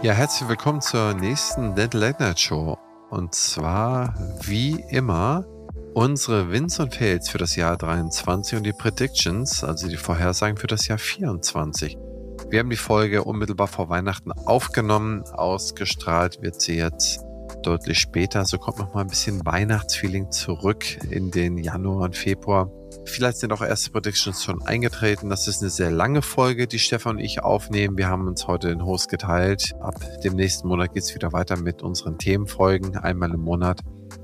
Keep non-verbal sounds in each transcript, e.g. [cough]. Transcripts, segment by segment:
Ja, herzlich willkommen zur nächsten Dead Late Night Show. Und zwar, wie immer, unsere Wins und Fails für das Jahr 23 und die Predictions, also die Vorhersagen für das Jahr 24. Wir haben die Folge unmittelbar vor Weihnachten aufgenommen. Ausgestrahlt wird sie jetzt deutlich später. So kommt noch mal ein bisschen Weihnachtsfeeling zurück in den Januar und Februar. Vielleicht sind auch erste Predictions schon eingetreten. Das ist eine sehr lange Folge, die Stefan und ich aufnehmen. Wir haben uns heute den Host geteilt. Ab dem nächsten Monat geht es wieder weiter mit unseren Themenfolgen, einmal im Monat.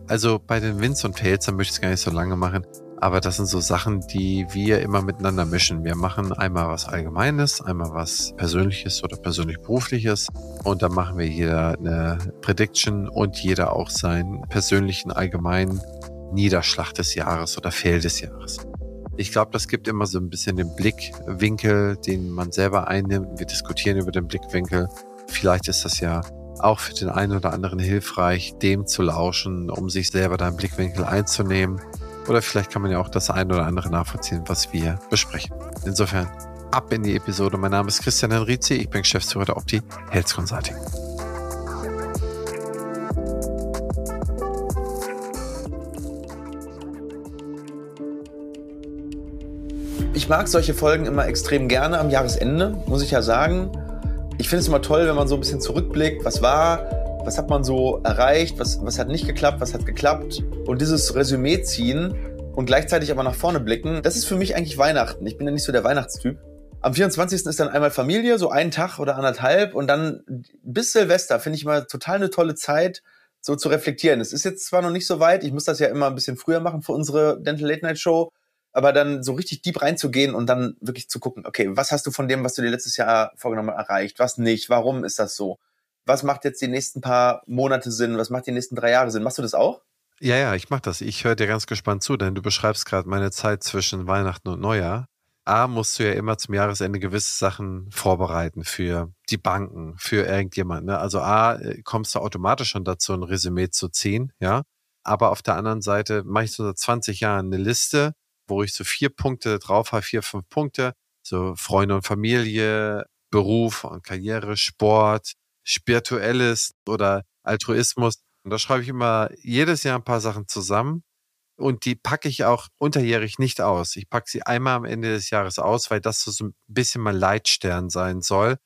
Also bei den Wins und Fails, da möchte ich es gar nicht so lange machen. Aber das sind so Sachen, die wir immer miteinander mischen. Wir machen einmal was Allgemeines, einmal was Persönliches oder persönlich-berufliches. Und dann machen wir jeder eine Prediction und jeder auch seinen persönlichen, allgemeinen Niederschlag des Jahres oder Fail des Jahres. Ich glaube, das gibt immer so ein bisschen den Blickwinkel, den man selber einnimmt. Wir diskutieren über den Blickwinkel. Vielleicht ist das ja auch für den einen oder anderen hilfreich, dem zu lauschen, um sich selber da einen Blickwinkel einzunehmen. Oder vielleicht kann man ja auch das ein oder andere nachvollziehen, was wir besprechen. Insofern ab in die Episode. Mein Name ist Christian Henrizi, ich bin Geschäftsführer der Opti Health Consulting. Ich mag solche Folgen immer extrem gerne am Jahresende, muss ich ja sagen. Ich finde es immer toll, wenn man so ein bisschen zurückblickt, was war, was hat man so erreicht, was, was hat nicht geklappt, was hat geklappt. Und dieses Resümee ziehen und gleichzeitig aber nach vorne blicken, das ist für mich eigentlich Weihnachten. Ich bin ja nicht so der Weihnachtstyp. Am 24. ist dann einmal Familie, so einen Tag oder anderthalb und dann bis Silvester finde ich mal total eine tolle Zeit, so zu reflektieren. Es ist jetzt zwar noch nicht so weit, ich muss das ja immer ein bisschen früher machen für unsere Dental Late Night Show, aber dann so richtig deep reinzugehen und dann wirklich zu gucken, okay, was hast du von dem, was du dir letztes Jahr vorgenommen hast, erreicht, was nicht, warum ist das so? Was macht jetzt die nächsten paar Monate Sinn, was macht die nächsten drei Jahre Sinn? Machst du das auch? Ja, ja, ich mach das. Ich höre dir ganz gespannt zu, denn du beschreibst gerade meine Zeit zwischen Weihnachten und Neujahr. A, musst du ja immer zum Jahresende gewisse Sachen vorbereiten für die Banken, für irgendjemanden. Ne? Also A, kommst du automatisch schon dazu, ein Resümee zu ziehen, ja. Aber auf der anderen Seite mache ich so seit 20 Jahren eine Liste wo ich so vier Punkte drauf habe, vier, fünf Punkte. So Freunde und Familie, Beruf und Karriere, Sport, Spirituelles oder Altruismus. Und da schreibe ich immer jedes Jahr ein paar Sachen zusammen. Und die packe ich auch unterjährig nicht aus. Ich packe sie einmal am Ende des Jahres aus, weil das so ein bisschen mein Leitstern sein soll.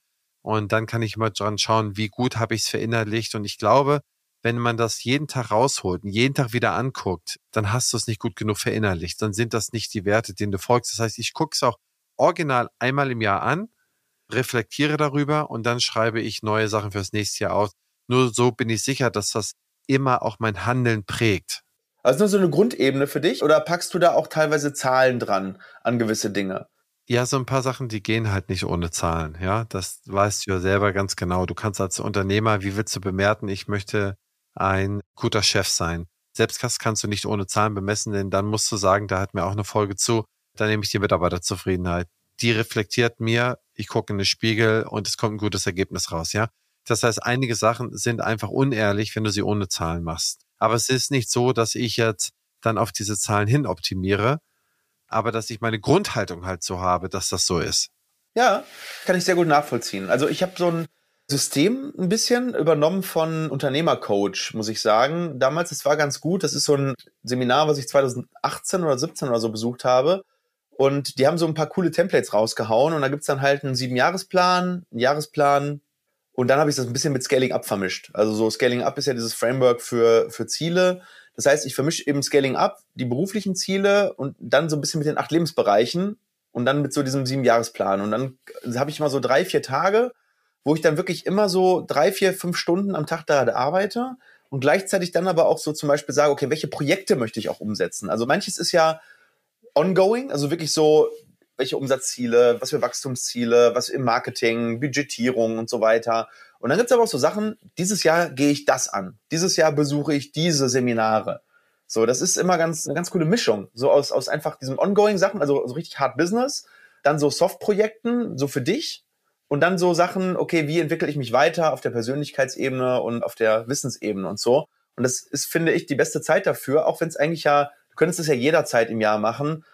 Und dann kann ich immer dran schauen, wie gut habe ich es verinnerlicht. Und ich glaube, wenn man das jeden Tag rausholt und jeden Tag wieder anguckt, dann hast du es nicht gut genug verinnerlicht. Dann sind das nicht die Werte, denen du folgst. Das heißt, ich gucke es auch original einmal im Jahr an, reflektiere darüber und dann schreibe ich neue Sachen fürs nächste Jahr aus. Nur so bin ich sicher, dass das immer auch mein Handeln prägt. Also nur so eine Grundebene für dich oder packst du da auch teilweise Zahlen dran an gewisse Dinge? Ja, so ein paar Sachen, die gehen halt nicht ohne Zahlen. Ja, das weißt du ja selber ganz genau. Du kannst als Unternehmer, wie willst du bemerken, ich möchte ein guter Chef sein. Selbst das kannst du nicht ohne Zahlen bemessen, denn dann musst du sagen, da hat mir auch eine Folge zu, da nehme ich die Mitarbeiterzufriedenheit. Die reflektiert mir, ich gucke in den Spiegel und es kommt ein gutes Ergebnis raus, ja. Das heißt, einige Sachen sind einfach unehrlich, wenn du sie ohne Zahlen machst. Aber es ist nicht so, dass ich jetzt dann auf diese Zahlen hin optimiere, aber dass ich meine Grundhaltung halt so habe, dass das so ist. Ja, kann ich sehr gut nachvollziehen. Also ich habe so ein System ein bisschen übernommen von Unternehmercoach, muss ich sagen. Damals, es war ganz gut. Das ist so ein Seminar, was ich 2018 oder 17 oder so besucht habe. Und die haben so ein paar coole Templates rausgehauen. Und da gibt's dann halt einen Siebenjahresplan, einen Jahresplan. Und dann habe ich das ein bisschen mit Scaling Up vermischt. Also so Scaling Up ist ja dieses Framework für, für Ziele. Das heißt, ich vermische eben Scaling Up, die beruflichen Ziele und dann so ein bisschen mit den acht Lebensbereichen und dann mit so diesem Siebenjahresplan. Und dann habe ich mal so drei, vier Tage wo ich dann wirklich immer so drei, vier, fünf Stunden am Tag da arbeite und gleichzeitig dann aber auch so zum Beispiel sage, okay, welche Projekte möchte ich auch umsetzen? Also manches ist ja ongoing, also wirklich so, welche Umsatzziele, was für Wachstumsziele, was im Marketing, Budgetierung und so weiter. Und dann gibt es aber auch so Sachen, dieses Jahr gehe ich das an. Dieses Jahr besuche ich diese Seminare. So, das ist immer ganz, eine ganz coole Mischung. So aus, aus einfach diesen ongoing Sachen, also so richtig hard Business, dann so Soft-Projekten, so für dich, und dann so Sachen, okay, wie entwickle ich mich weiter auf der Persönlichkeitsebene und auf der Wissensebene und so. Und das ist, finde ich, die beste Zeit dafür, auch wenn es eigentlich ja, du könntest es ja jederzeit im Jahr machen.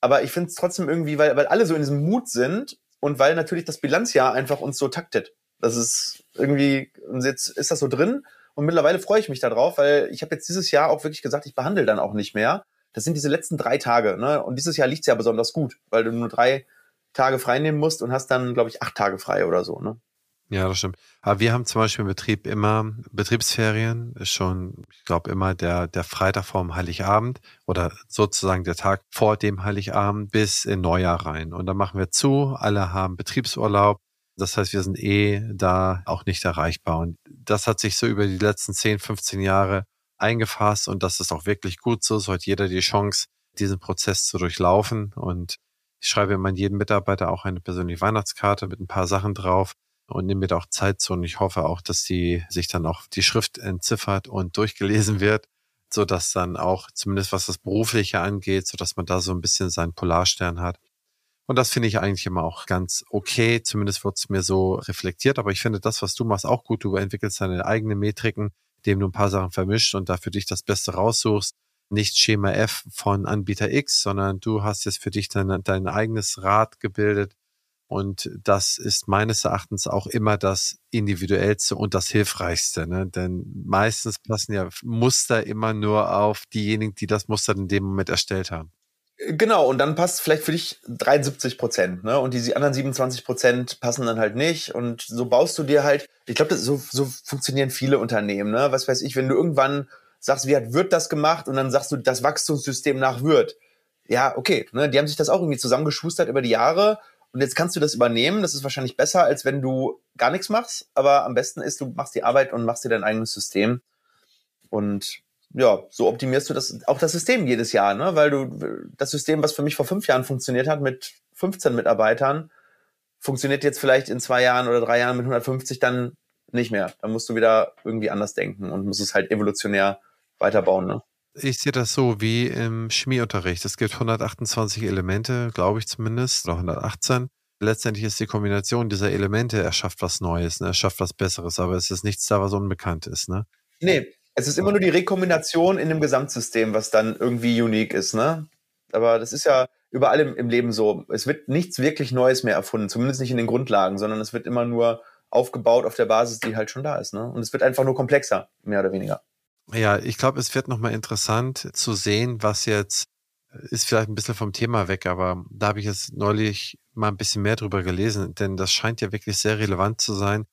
Aber ich finde es trotzdem irgendwie, weil, weil alle so in diesem Mut sind und weil natürlich das Bilanzjahr einfach uns so taktet. Das ist irgendwie, und jetzt ist das so drin und mittlerweile freue ich mich darauf, weil ich habe jetzt dieses Jahr auch wirklich gesagt, ich behandle dann auch nicht mehr. Das sind diese letzten drei Tage, ne? Und dieses Jahr liegt es ja besonders gut, weil du nur drei Tage frei nehmen musst und hast dann, glaube ich, acht Tage frei oder so, ne? Ja, das stimmt. Aber wir haben zum Beispiel im Betrieb immer Betriebsferien, ist schon, ich glaube, immer der, der Freitag vorm Heiligabend oder sozusagen der Tag vor dem Heiligabend bis in Neujahr rein. Und dann machen wir zu, alle haben Betriebsurlaub. Das heißt, wir sind eh da auch nicht erreichbar. Und das hat sich so über die letzten 10, 15 Jahre eingefasst und das ist auch wirklich gut so. So hat jeder die Chance, diesen Prozess zu durchlaufen. Und ich schreibe immer jedem Mitarbeiter auch eine persönliche Weihnachtskarte mit ein paar Sachen drauf und nehme mir da auch Zeit zu. Und ich hoffe auch, dass die sich dann auch die Schrift entziffert und durchgelesen wird, so dass dann auch zumindest was das Berufliche angeht, so dass man da so ein bisschen seinen Polarstern hat. Und das finde ich eigentlich immer auch ganz okay. Zumindest wird es mir so reflektiert. Aber ich finde das, was du machst, auch gut. Du entwickelst deine eigenen Metriken, indem du ein paar Sachen vermischt und dafür dich das Beste raussuchst. Nicht Schema F von Anbieter X, sondern du hast jetzt für dich dein, dein eigenes Rad gebildet, und das ist meines Erachtens auch immer das individuellste und das hilfreichste. Ne? Denn meistens passen ja Muster immer nur auf diejenigen, die das Muster in dem Moment erstellt haben. Genau, und dann passt vielleicht für dich 73 Prozent, ne? Und die anderen 27 Prozent passen dann halt nicht. Und so baust du dir halt, ich glaube, so, so funktionieren viele Unternehmen, ne? Was weiß ich, wenn du irgendwann sagst, wie hat Wirt das gemacht und dann sagst du, das Wachstumssystem nach Wirt. Ja, okay, ne? Die haben sich das auch irgendwie zusammengeschustert über die Jahre und jetzt kannst du das übernehmen. Das ist wahrscheinlich besser, als wenn du gar nichts machst. Aber am besten ist, du machst die Arbeit und machst dir dein eigenes System. Und ja, so optimierst du das auch das System jedes Jahr, ne? Weil du das System, was für mich vor fünf Jahren funktioniert hat mit 15 Mitarbeitern, funktioniert jetzt vielleicht in zwei Jahren oder drei Jahren mit 150 dann nicht mehr. Dann musst du wieder irgendwie anders denken und musst es halt evolutionär weiterbauen, ne? Ich sehe das so wie im Chemieunterricht. Es gibt 128 Elemente, glaube ich zumindest, oder 118. Letztendlich ist die Kombination dieser Elemente, er schafft was Neues, ne? er schafft was Besseres, aber es ist nichts da, was unbekannt ist. Ne? Nee, es ist immer nur die Rekombination in dem Gesamtsystem, was dann irgendwie unique ist. Ne? Aber das ist ja überall im, im Leben so. Es wird nichts wirklich Neues mehr erfunden, zumindest nicht in den Grundlagen, sondern es wird immer nur aufgebaut auf der Basis, die halt schon da ist. Ne? Und es wird einfach nur komplexer, mehr oder weniger. Ja, ich glaube, es wird nochmal interessant zu sehen, was jetzt ist vielleicht ein bisschen vom Thema weg, aber da habe ich jetzt neulich mal ein bisschen mehr drüber gelesen, denn das scheint ja wirklich sehr relevant zu sein,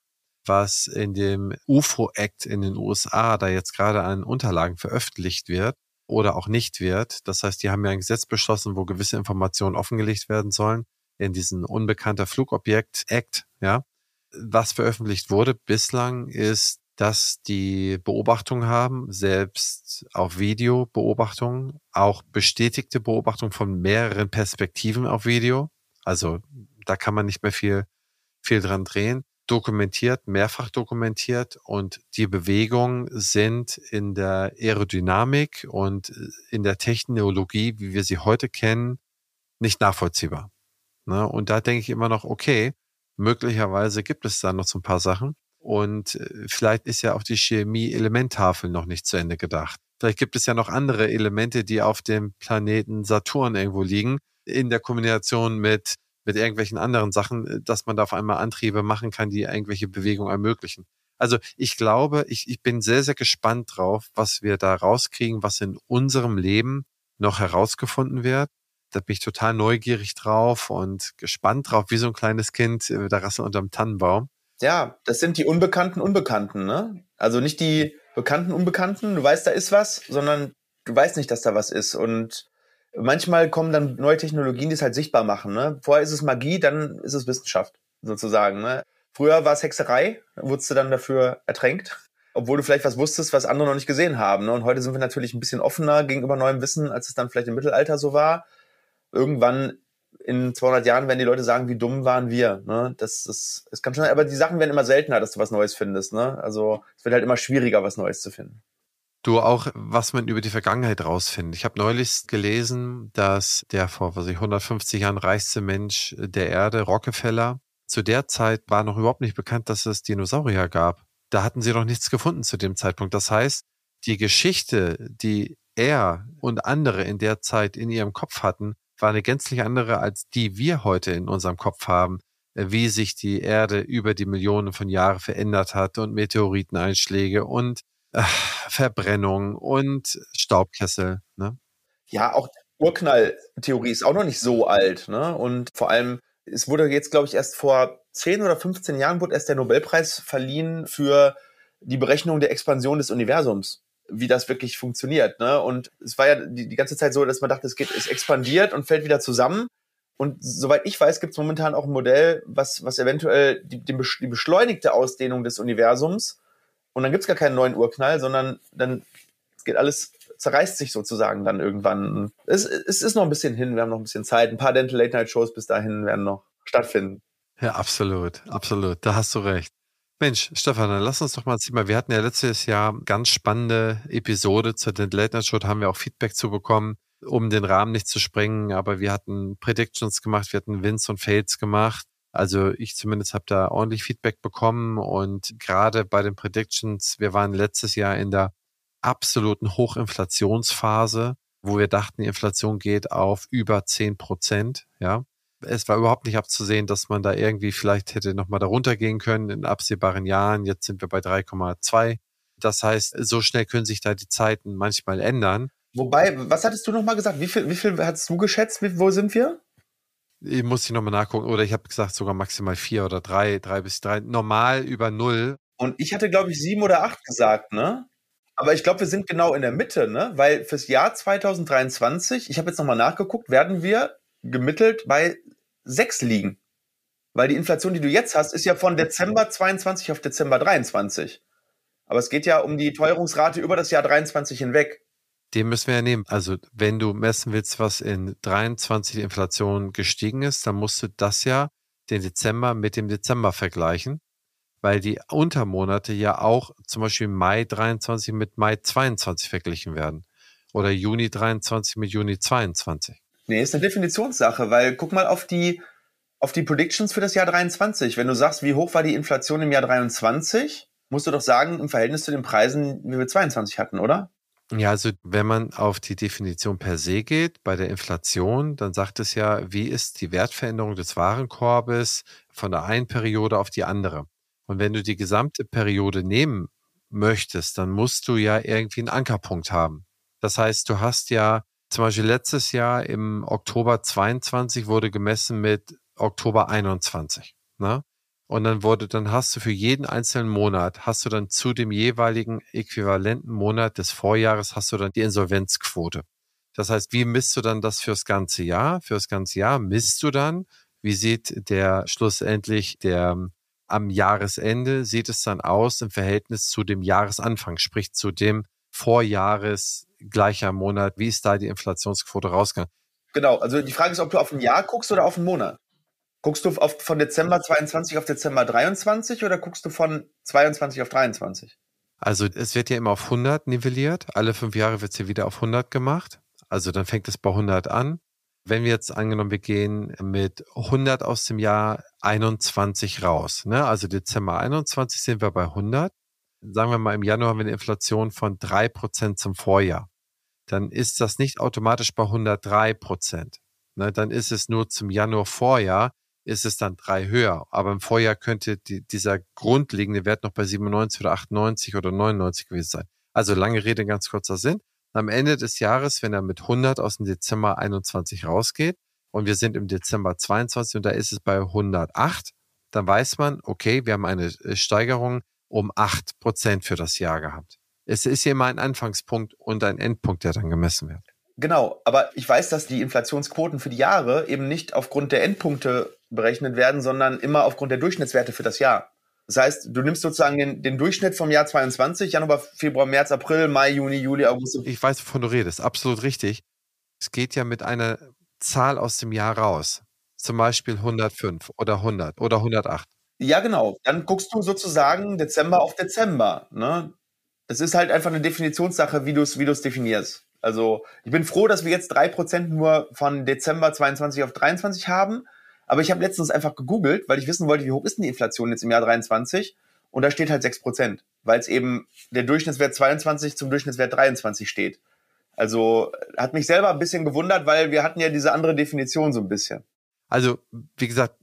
was in dem UFO-Act in den USA da jetzt gerade an Unterlagen veröffentlicht wird oder auch nicht wird. Das heißt, die haben ja ein Gesetz beschlossen, wo gewisse Informationen offengelegt werden sollen in diesen unbekannter Flugobjekt Act, ja. Was veröffentlicht wurde bislang ist dass die Beobachtung haben, selbst auf Videobeobachtungen, auch bestätigte Beobachtung von mehreren Perspektiven auf Video. Also da kann man nicht mehr viel, viel dran drehen. Dokumentiert, mehrfach dokumentiert und die Bewegungen sind in der Aerodynamik und in der Technologie, wie wir sie heute kennen, nicht nachvollziehbar. Ne? Und da denke ich immer noch, okay, möglicherweise gibt es da noch so ein paar Sachen. Und äh, vielleicht ist ja auch die Chemie-Elementtafel noch nicht zu Ende gedacht. Vielleicht gibt es ja noch andere Elemente, die auf dem Planeten Saturn irgendwo liegen, in der Kombination mit, mit irgendwelchen anderen Sachen, äh, dass man da auf einmal Antriebe machen kann, die irgendwelche Bewegungen ermöglichen. Also ich glaube, ich, ich bin sehr, sehr gespannt drauf, was wir da rauskriegen, was in unserem Leben noch herausgefunden wird. Da bin ich total neugierig drauf und gespannt drauf, wie so ein kleines Kind, äh, da rasselt unterm Tannenbaum. Ja, das sind die unbekannten Unbekannten, ne? Also nicht die bekannten Unbekannten, du weißt, da ist was, sondern du weißt nicht, dass da was ist. Und manchmal kommen dann neue Technologien, die es halt sichtbar machen. Ne? Vorher ist es Magie, dann ist es Wissenschaft, sozusagen. Ne? Früher war es Hexerei, wurdest du dann dafür ertränkt, obwohl du vielleicht was wusstest, was andere noch nicht gesehen haben. Ne? Und heute sind wir natürlich ein bisschen offener gegenüber neuem Wissen, als es dann vielleicht im Mittelalter so war. Irgendwann in 200 Jahren werden die Leute sagen, wie dumm waren wir. Ne? Das ist, es kann schon, aber die Sachen werden immer seltener, dass du was Neues findest. Ne? Also es wird halt immer schwieriger, was Neues zu finden. Du auch, was man über die Vergangenheit rausfindet. Ich habe neulich gelesen, dass der vor was ich, 150 Jahren reichste Mensch der Erde, Rockefeller, zu der Zeit war noch überhaupt nicht bekannt, dass es Dinosaurier gab. Da hatten sie noch nichts gefunden zu dem Zeitpunkt. Das heißt, die Geschichte, die er und andere in der Zeit in ihrem Kopf hatten, war eine gänzlich andere als die wir heute in unserem Kopf haben. wie sich die Erde über die Millionen von Jahren verändert hat und Meteoriteneinschläge und äh, Verbrennung und Staubkessel. Ne? Ja, auch Urknalltheorie ist auch noch nicht so alt. Ne? Und vor allem, es wurde jetzt, glaube ich, erst vor 10 oder 15 Jahren wurde erst der Nobelpreis verliehen für die Berechnung der Expansion des Universums, wie das wirklich funktioniert. Ne? Und es war ja die, die ganze Zeit so, dass man dachte, es geht, es expandiert und fällt wieder zusammen. Und soweit ich weiß, gibt es momentan auch ein Modell, was, was eventuell die, die beschleunigte Ausdehnung des Universums und dann gibt es gar keinen neuen Urknall, sondern dann geht alles, zerreißt sich sozusagen dann irgendwann. Es, es ist noch ein bisschen hin, wir haben noch ein bisschen Zeit. Ein paar Dental Late Night Shows bis dahin werden noch stattfinden. Ja, absolut, absolut. Da hast du recht. Mensch, Stefan, dann lass uns doch mal ziehen. Wir hatten ja letztes Jahr ganz spannende Episode zur Dental Late Night Show, da haben wir auch Feedback zu bekommen, um den Rahmen nicht zu sprengen, aber wir hatten Predictions gemacht, wir hatten Wins und Fails gemacht. Also ich zumindest habe da ordentlich Feedback bekommen und gerade bei den Predictions, wir waren letztes Jahr in der absoluten Hochinflationsphase, wo wir dachten, die Inflation geht auf über zehn Prozent, ja. Es war überhaupt nicht abzusehen, dass man da irgendwie vielleicht hätte nochmal darunter gehen können in absehbaren Jahren. Jetzt sind wir bei 3,2. Das heißt, so schnell können sich da die Zeiten manchmal ändern. Wobei, was hattest du nochmal gesagt? Wie viel, wie viel hattest du geschätzt? Wie, wo sind wir? Ich muss ich nochmal nachgucken. Oder ich habe gesagt, sogar maximal vier oder drei, drei bis drei. Normal über null. Und ich hatte, glaube ich, sieben oder acht gesagt, ne? Aber ich glaube, wir sind genau in der Mitte, ne? Weil fürs Jahr 2023, ich habe jetzt nochmal nachgeguckt, werden wir gemittelt bei sechs liegen. Weil die Inflation, die du jetzt hast, ist ja von Dezember 22 auf Dezember 23. Aber es geht ja um die Teuerungsrate über das Jahr 23 hinweg. Den müssen wir ja nehmen. Also wenn du messen willst, was in 23 die Inflation gestiegen ist, dann musst du das ja den Dezember mit dem Dezember vergleichen, weil die Untermonate ja auch zum Beispiel Mai 23 mit Mai 22 verglichen werden oder Juni 23 mit Juni 22. Nee, ist eine Definitionssache, weil guck mal auf die, auf die Predictions für das Jahr 23. Wenn du sagst, wie hoch war die Inflation im Jahr 23, musst du doch sagen, im Verhältnis zu den Preisen, wie wir 22 hatten, oder? Ja, also wenn man auf die Definition per se geht, bei der Inflation, dann sagt es ja, wie ist die Wertveränderung des Warenkorbes von der einen Periode auf die andere. Und wenn du die gesamte Periode nehmen möchtest, dann musst du ja irgendwie einen Ankerpunkt haben. Das heißt, du hast ja zum Beispiel letztes Jahr im Oktober 22 wurde gemessen mit Oktober 21. Ne? Und dann wurde, dann hast du für jeden einzelnen Monat, hast du dann zu dem jeweiligen äquivalenten Monat des Vorjahres, hast du dann die Insolvenzquote. Das heißt, wie misst du dann das fürs ganze Jahr? Fürs ganze Jahr misst du dann, wie sieht der schlussendlich der am Jahresende sieht es dann aus im Verhältnis zu dem Jahresanfang, sprich zu dem Vorjahres gleicher Monat. Wie ist da die Inflationsquote rausgegangen? Genau, also die Frage ist, ob du auf ein Jahr guckst oder auf einen Monat. Guckst du auf, von Dezember 22 auf Dezember 23 oder guckst du von 22 auf 23? Also es wird ja immer auf 100 nivelliert. Alle fünf Jahre wird es ja wieder auf 100 gemacht. Also dann fängt es bei 100 an. Wenn wir jetzt angenommen, wir gehen mit 100 aus dem Jahr 21 raus, ne? also Dezember 21 sind wir bei 100. Sagen wir mal, im Januar haben wir eine Inflation von 3% zum Vorjahr. Dann ist das nicht automatisch bei 103 Prozent. Ne? Dann ist es nur zum Januar Vorjahr ist es dann drei höher. Aber im Vorjahr könnte die, dieser grundlegende Wert noch bei 97 oder 98 oder 99 gewesen sein. Also lange Rede, ganz kurzer Sinn. Am Ende des Jahres, wenn er mit 100 aus dem Dezember 21 rausgeht und wir sind im Dezember 22 und da ist es bei 108, dann weiß man, okay, wir haben eine äh, Steigerung um 8 Prozent für das Jahr gehabt. Es ist ja immer ein Anfangspunkt und ein Endpunkt, der dann gemessen wird. Genau, aber ich weiß, dass die Inflationsquoten für die Jahre eben nicht aufgrund der Endpunkte berechnet werden, sondern immer aufgrund der Durchschnittswerte für das Jahr. Das heißt, du nimmst sozusagen den, den Durchschnitt vom Jahr 22, Januar, Februar, März, April, Mai, Juni, Juli, August. Ich weiß, wovon du redest. Absolut richtig. Es geht ja mit einer Zahl aus dem Jahr raus. Zum Beispiel 105 oder 100 oder 108. Ja, genau. Dann guckst du sozusagen Dezember auf Dezember. Ne? Das ist halt einfach eine Definitionssache, wie du es wie definierst. Also ich bin froh, dass wir jetzt 3% nur von Dezember 22 auf 23 haben. Aber ich habe letztens einfach gegoogelt, weil ich wissen wollte, wie hoch ist denn die Inflation jetzt im Jahr 23? Und da steht halt 6 Prozent, weil es eben der Durchschnittswert 22 zum Durchschnittswert 23 steht. Also hat mich selber ein bisschen gewundert, weil wir hatten ja diese andere Definition so ein bisschen. Also, wie gesagt,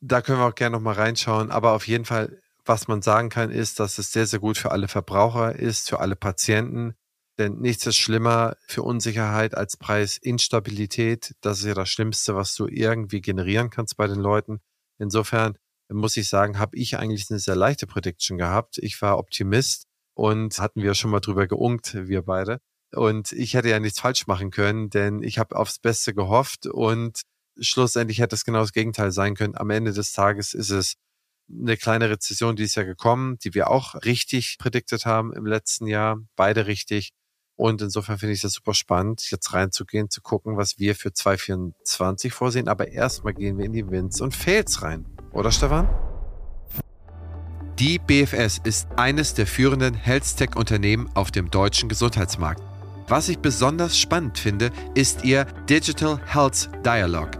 da können wir auch gerne nochmal reinschauen. Aber auf jeden Fall, was man sagen kann, ist, dass es sehr, sehr gut für alle Verbraucher ist, für alle Patienten. Denn nichts ist schlimmer für Unsicherheit als Preisinstabilität. Das ist ja das Schlimmste, was du irgendwie generieren kannst bei den Leuten. Insofern muss ich sagen, habe ich eigentlich eine sehr leichte Prediction gehabt. Ich war Optimist und hatten wir schon mal drüber geunkt, wir beide. Und ich hätte ja nichts falsch machen können, denn ich habe aufs Beste gehofft und schlussendlich hätte es genau das Gegenteil sein können. Am Ende des Tages ist es eine kleine Rezession, die ist ja gekommen, die wir auch richtig prädiktet haben im letzten Jahr, beide richtig. Und insofern finde ich das super spannend, jetzt reinzugehen, zu gucken, was wir für 2024 vorsehen. Aber erstmal gehen wir in die Wins und Fails rein. Oder Stefan? Die BFS ist eines der führenden Health-Tech-Unternehmen auf dem deutschen Gesundheitsmarkt. Was ich besonders spannend finde, ist ihr Digital Health Dialogue.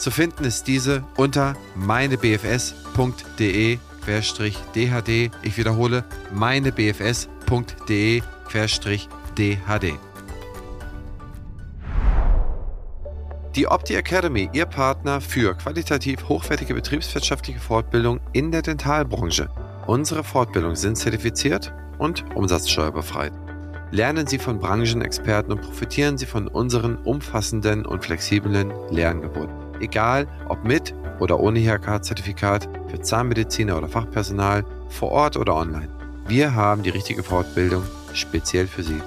Zu finden ist diese unter meinebfs.de-dhd. Ich wiederhole, meinebfs.de DHD. Die Opti Academy, Ihr Partner für qualitativ hochwertige betriebswirtschaftliche Fortbildung in der Dentalbranche. Unsere Fortbildungen sind zertifiziert und umsatzsteuerbefreit. Lernen Sie von Branchenexperten und profitieren Sie von unseren umfassenden und flexiblen Lernangeboten. Egal ob mit oder ohne IHK-Zertifikat, für Zahnmediziner oder Fachpersonal, vor Ort oder online. Wir haben die richtige Fortbildung speziell für Sie.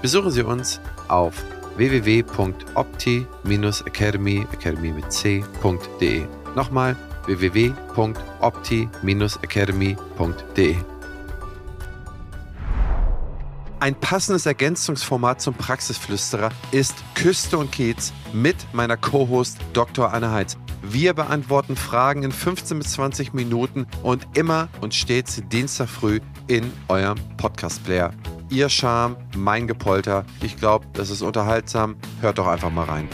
Besuchen Sie uns auf www.opti-academy, academy mit c.de. Nochmal www.opti-academy.de. Ein passendes Ergänzungsformat zum Praxisflüsterer ist Küste und Kiez mit meiner Co-Host Dr. Anne Heitz. Wir beantworten Fragen in 15 bis 20 Minuten und immer und stets Dienstag früh in eurem Podcast-Player. Ihr Charme, mein Gepolter. Ich glaube, das ist unterhaltsam. Hört doch einfach mal rein.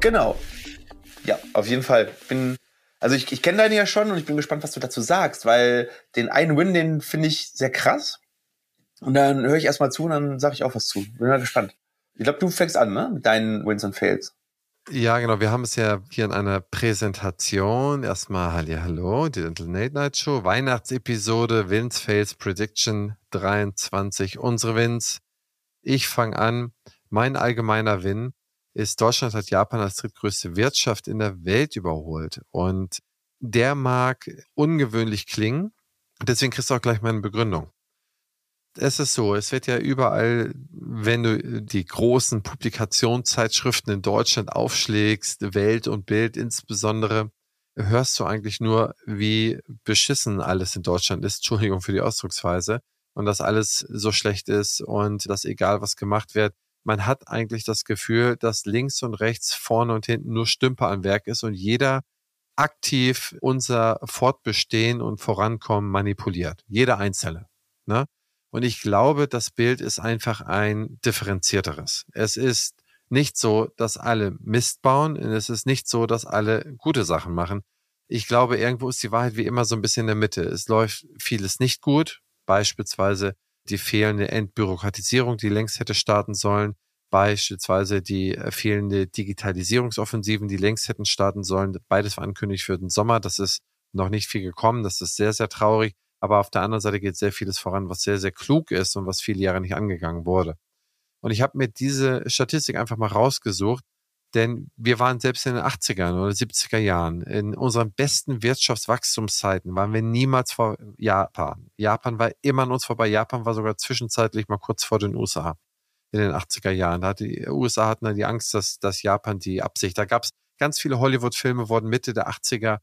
Genau. Ja, auf jeden Fall. Bin, also ich, ich kenne deine ja schon und ich bin gespannt, was du dazu sagst, weil den einen Win, den finde ich sehr krass. Und dann höre ich erstmal zu und dann sage ich auch was zu. Bin mal gespannt. Ich glaube, du fängst an, ne? Mit deinen Wins und Fails. Ja, genau. Wir haben es ja hier in einer Präsentation. Erstmal Hallo, die Dental Late Night Show, Weihnachtsepisode, Wins, Fails, Prediction 23, unsere Wins. Ich fange an. Mein allgemeiner Win ist, Deutschland hat Japan als drittgrößte Wirtschaft in der Welt überholt. Und der mag ungewöhnlich klingen. Deswegen kriegst du auch gleich meine Begründung es ist so, es wird ja überall, wenn du die großen Publikationszeitschriften in Deutschland aufschlägst, Welt und Bild insbesondere, hörst du eigentlich nur, wie beschissen alles in Deutschland ist. Entschuldigung für die Ausdrucksweise. Und dass alles so schlecht ist und dass egal was gemacht wird, man hat eigentlich das Gefühl, dass links und rechts, vorne und hinten nur Stümper am Werk ist und jeder aktiv unser Fortbestehen und Vorankommen manipuliert. Jeder Einzelne. Ne? Und ich glaube, das Bild ist einfach ein differenzierteres. Es ist nicht so, dass alle Mist bauen es ist nicht so, dass alle gute Sachen machen. Ich glaube, irgendwo ist die Wahrheit wie immer so ein bisschen in der Mitte. Es läuft vieles nicht gut, beispielsweise die fehlende Entbürokratisierung, die längst hätte starten sollen, beispielsweise die fehlende Digitalisierungsoffensiven, die längst hätten starten sollen. Beides war angekündigt für den Sommer. Das ist noch nicht viel gekommen. Das ist sehr, sehr traurig. Aber auf der anderen Seite geht sehr vieles voran, was sehr, sehr klug ist und was viele Jahre nicht angegangen wurde. Und ich habe mir diese Statistik einfach mal rausgesucht, denn wir waren selbst in den 80er oder 70er Jahren, in unseren besten Wirtschaftswachstumszeiten, waren wir niemals vor Japan. Japan war immer an uns vorbei. Japan war sogar zwischenzeitlich mal kurz vor den USA in den 80er Jahren. Da hat die USA hatten dann die Angst, dass, dass Japan die Absicht. Da gab es ganz viele Hollywood-Filme, wurden Mitte der 80er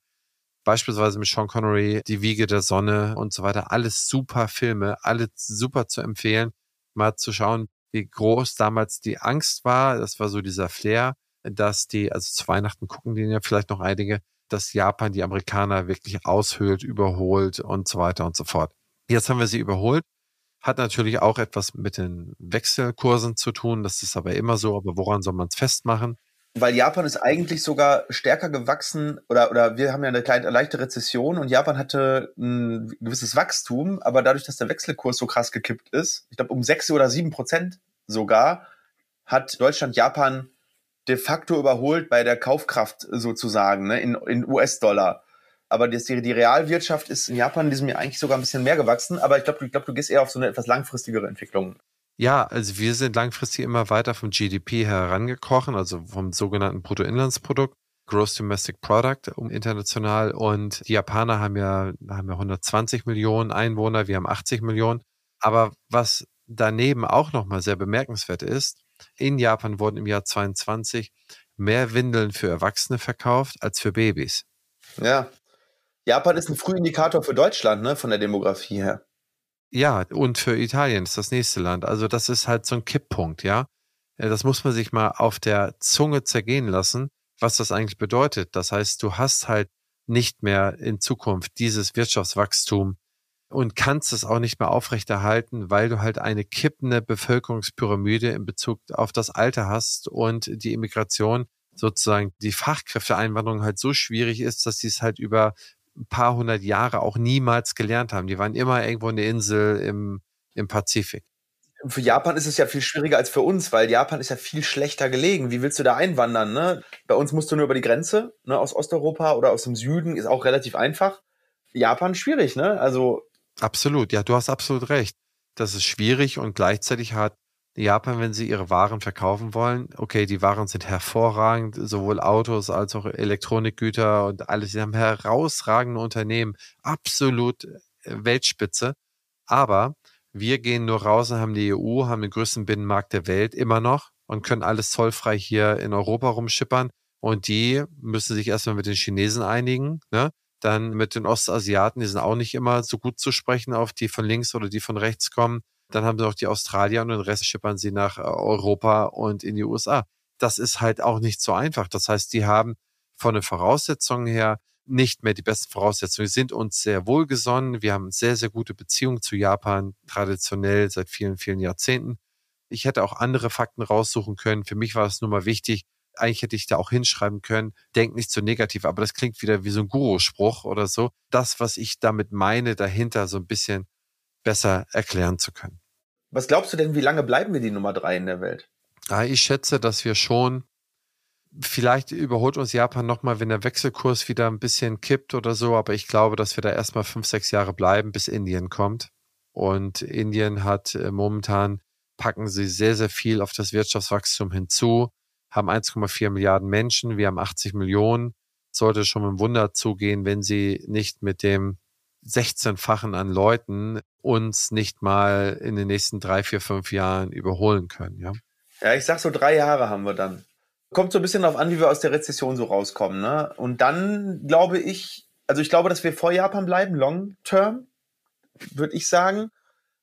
beispielsweise mit Sean Connery, Die Wiege der Sonne und so weiter. Alles super Filme, alle super zu empfehlen, mal zu schauen, wie groß damals die Angst war. Das war so dieser Flair, dass die, also zu Weihnachten gucken die ja vielleicht noch einige, dass Japan die Amerikaner wirklich aushöhlt, überholt und so weiter und so fort. Jetzt haben wir sie überholt. Hat natürlich auch etwas mit den Wechselkursen zu tun. Das ist aber immer so. Aber woran soll man es festmachen? Weil Japan ist eigentlich sogar stärker gewachsen oder, oder wir haben ja eine kleine leichte Rezession und Japan hatte ein gewisses Wachstum, aber dadurch, dass der Wechselkurs so krass gekippt ist, ich glaube um sechs oder sieben Prozent sogar, hat Deutschland Japan de facto überholt bei der Kaufkraft sozusagen, ne, in, in US-Dollar. Aber das, die, die Realwirtschaft ist in Japan in diesem Jahr eigentlich sogar ein bisschen mehr gewachsen, aber ich glaube, ich glaub, du gehst eher auf so eine etwas langfristigere Entwicklung. Ja, also wir sind langfristig immer weiter vom GDP herangekrochen, also vom sogenannten Bruttoinlandsprodukt, Gross Domestic Product international. Und die Japaner haben ja, haben ja 120 Millionen Einwohner, wir haben 80 Millionen. Aber was daneben auch nochmal sehr bemerkenswert ist, in Japan wurden im Jahr 22 mehr Windeln für Erwachsene verkauft als für Babys. Ja. Japan ist ein Frühindikator für Deutschland, ne, von der Demografie her. Ja, und für Italien ist das nächste Land. Also das ist halt so ein Kipppunkt, ja. Das muss man sich mal auf der Zunge zergehen lassen, was das eigentlich bedeutet. Das heißt, du hast halt nicht mehr in Zukunft dieses Wirtschaftswachstum, und kannst es auch nicht mehr aufrechterhalten, weil du halt eine kippende Bevölkerungspyramide in Bezug auf das Alter hast und die Immigration sozusagen die Fachkräfteeinwanderung halt so schwierig ist, dass sie es halt über paar hundert Jahre auch niemals gelernt haben. Die waren immer irgendwo eine Insel im, im Pazifik. Für Japan ist es ja viel schwieriger als für uns, weil Japan ist ja viel schlechter gelegen. Wie willst du da einwandern? Ne? Bei uns musst du nur über die Grenze ne, aus Osteuropa oder aus dem Süden, ist auch relativ einfach. Japan schwierig, ne? Also Absolut, ja, du hast absolut recht. Das ist schwierig und gleichzeitig hat Japan, wenn sie ihre Waren verkaufen wollen, okay, die Waren sind hervorragend, sowohl Autos als auch Elektronikgüter und alles. Sie haben herausragende Unternehmen, absolut äh, Weltspitze. Aber wir gehen nur raus und haben die EU, haben den größten Binnenmarkt der Welt immer noch und können alles zollfrei hier in Europa rumschippern. Und die müssen sich erstmal mit den Chinesen einigen. Ne? Dann mit den Ostasiaten, die sind auch nicht immer so gut zu sprechen, auf die von links oder die von rechts kommen. Dann haben sie noch die Australier und den Rest schippern sie nach äh, Europa und in die USA. Das ist halt auch nicht so einfach. Das heißt, die haben von den Voraussetzungen her nicht mehr die besten Voraussetzungen. Wir sind uns sehr wohlgesonnen. Wir haben sehr, sehr gute Beziehungen zu Japan, traditionell seit vielen, vielen Jahrzehnten. Ich hätte auch andere Fakten raussuchen können. Für mich war es nur mal wichtig, eigentlich hätte ich da auch hinschreiben können, denk nicht so negativ, aber das klingt wieder wie so ein Guru-Spruch oder so. Das, was ich damit meine, dahinter so ein bisschen besser erklären zu können. Was glaubst du denn, wie lange bleiben wir die Nummer drei in der Welt? Ja, ich schätze, dass wir schon, vielleicht überholt uns Japan nochmal, wenn der Wechselkurs wieder ein bisschen kippt oder so, aber ich glaube, dass wir da erstmal fünf, sechs Jahre bleiben, bis Indien kommt. Und Indien hat äh, momentan, packen sie sehr, sehr viel auf das Wirtschaftswachstum hinzu haben 1,4 Milliarden Menschen, wir haben 80 Millionen. Sollte schon ein Wunder zugehen, wenn sie nicht mit dem 16-fachen an Leuten uns nicht mal in den nächsten drei, vier, fünf Jahren überholen können, ja? Ja, ich sag so drei Jahre haben wir dann. Kommt so ein bisschen darauf an, wie wir aus der Rezession so rauskommen, ne? Und dann glaube ich, also ich glaube, dass wir vor Japan bleiben, long term, würde ich sagen.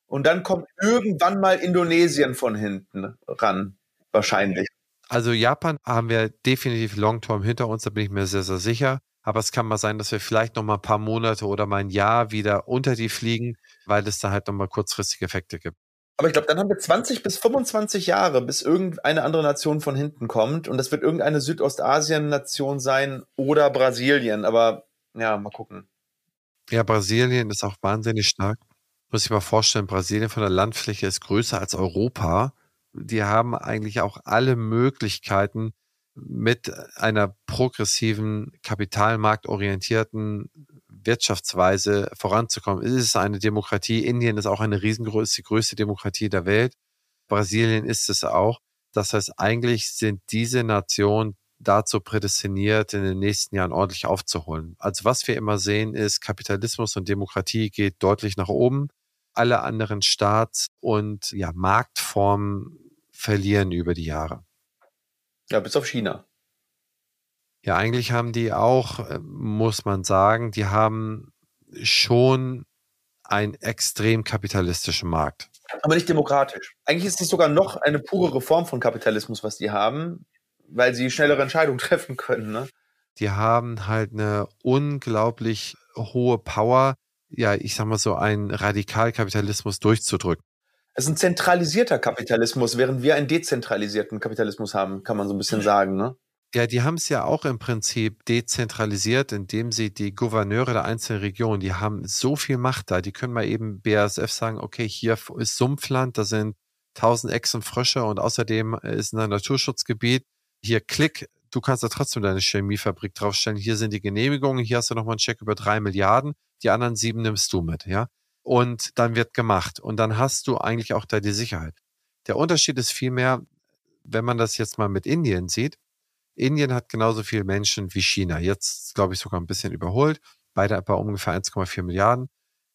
Und dann kommt irgendwann mal Indonesien von hinten ran, wahrscheinlich. Also Japan haben wir definitiv Long-Term hinter uns, da bin ich mir sehr, sehr sicher. Aber es kann mal sein, dass wir vielleicht noch mal ein paar Monate oder mal ein Jahr wieder unter die fliegen, weil es da halt noch mal kurzfristige Effekte gibt. Aber ich glaube, dann haben wir 20 bis 25 Jahre, bis irgendeine andere Nation von hinten kommt. Und das wird irgendeine Südostasien-Nation sein oder Brasilien. Aber ja, mal gucken. Ja, Brasilien ist auch wahnsinnig stark. Muss ich mal vorstellen, Brasilien von der Landfläche ist größer als Europa die haben eigentlich auch alle Möglichkeiten, mit einer progressiven, kapitalmarktorientierten Wirtschaftsweise voranzukommen. Es ist eine Demokratie. Indien ist auch eine riesengroße, größte Demokratie der Welt. Brasilien ist es auch. Das heißt, eigentlich sind diese Nationen dazu prädestiniert, in den nächsten Jahren ordentlich aufzuholen. Also was wir immer sehen, ist, Kapitalismus und Demokratie geht deutlich nach oben alle anderen Staats- und ja, Marktformen verlieren über die Jahre. Ja, bis auf China. Ja, eigentlich haben die auch, äh, muss man sagen, die haben schon einen extrem kapitalistischen Markt. Aber nicht demokratisch. Eigentlich ist es sogar noch eine pure Reform von Kapitalismus, was die haben, weil sie schnellere Entscheidungen [laughs] treffen können. Ne? die haben halt eine unglaublich hohe Power, ja, ich sag mal so, einen Radikalkapitalismus durchzudrücken. Es ist ein zentralisierter Kapitalismus, während wir einen dezentralisierten Kapitalismus haben, kann man so ein bisschen sagen, ne? Ja, die haben es ja auch im Prinzip dezentralisiert, indem sie die Gouverneure der einzelnen Regionen, die haben so viel Macht da, die können mal eben BASF sagen, okay, hier ist Sumpfland, da sind tausend Echsen Frösche und außerdem ist ein Naturschutzgebiet. Hier klick, du kannst da trotzdem deine Chemiefabrik draufstellen. Hier sind die Genehmigungen, hier hast du nochmal einen Check über drei Milliarden, die anderen sieben nimmst du mit, ja. Und dann wird gemacht. Und dann hast du eigentlich auch da die Sicherheit. Der Unterschied ist vielmehr, wenn man das jetzt mal mit Indien sieht, Indien hat genauso viele Menschen wie China. Jetzt, glaube ich, sogar ein bisschen überholt. Beide bei ungefähr 1,4 Milliarden.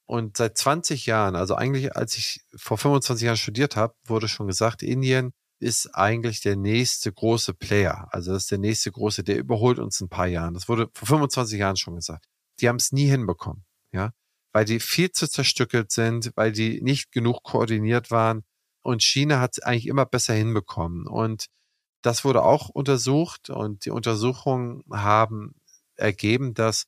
Und seit 20 Jahren, also eigentlich als ich vor 25 Jahren studiert habe, wurde schon gesagt, Indien ist eigentlich der nächste große Player. Also das ist der nächste große, der überholt uns ein paar Jahren. Das wurde vor 25 Jahren schon gesagt. Die haben es nie hinbekommen, ja, weil die viel zu zerstückelt sind, weil die nicht genug koordiniert waren. Und China hat es eigentlich immer besser hinbekommen. Und das wurde auch untersucht und die Untersuchungen haben ergeben, dass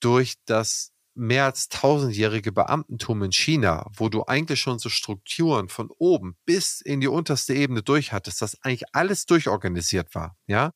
durch das mehr als tausendjährige Beamtentum in China, wo du eigentlich schon so Strukturen von oben bis in die unterste Ebene durch hattest, dass eigentlich alles durchorganisiert war, ja,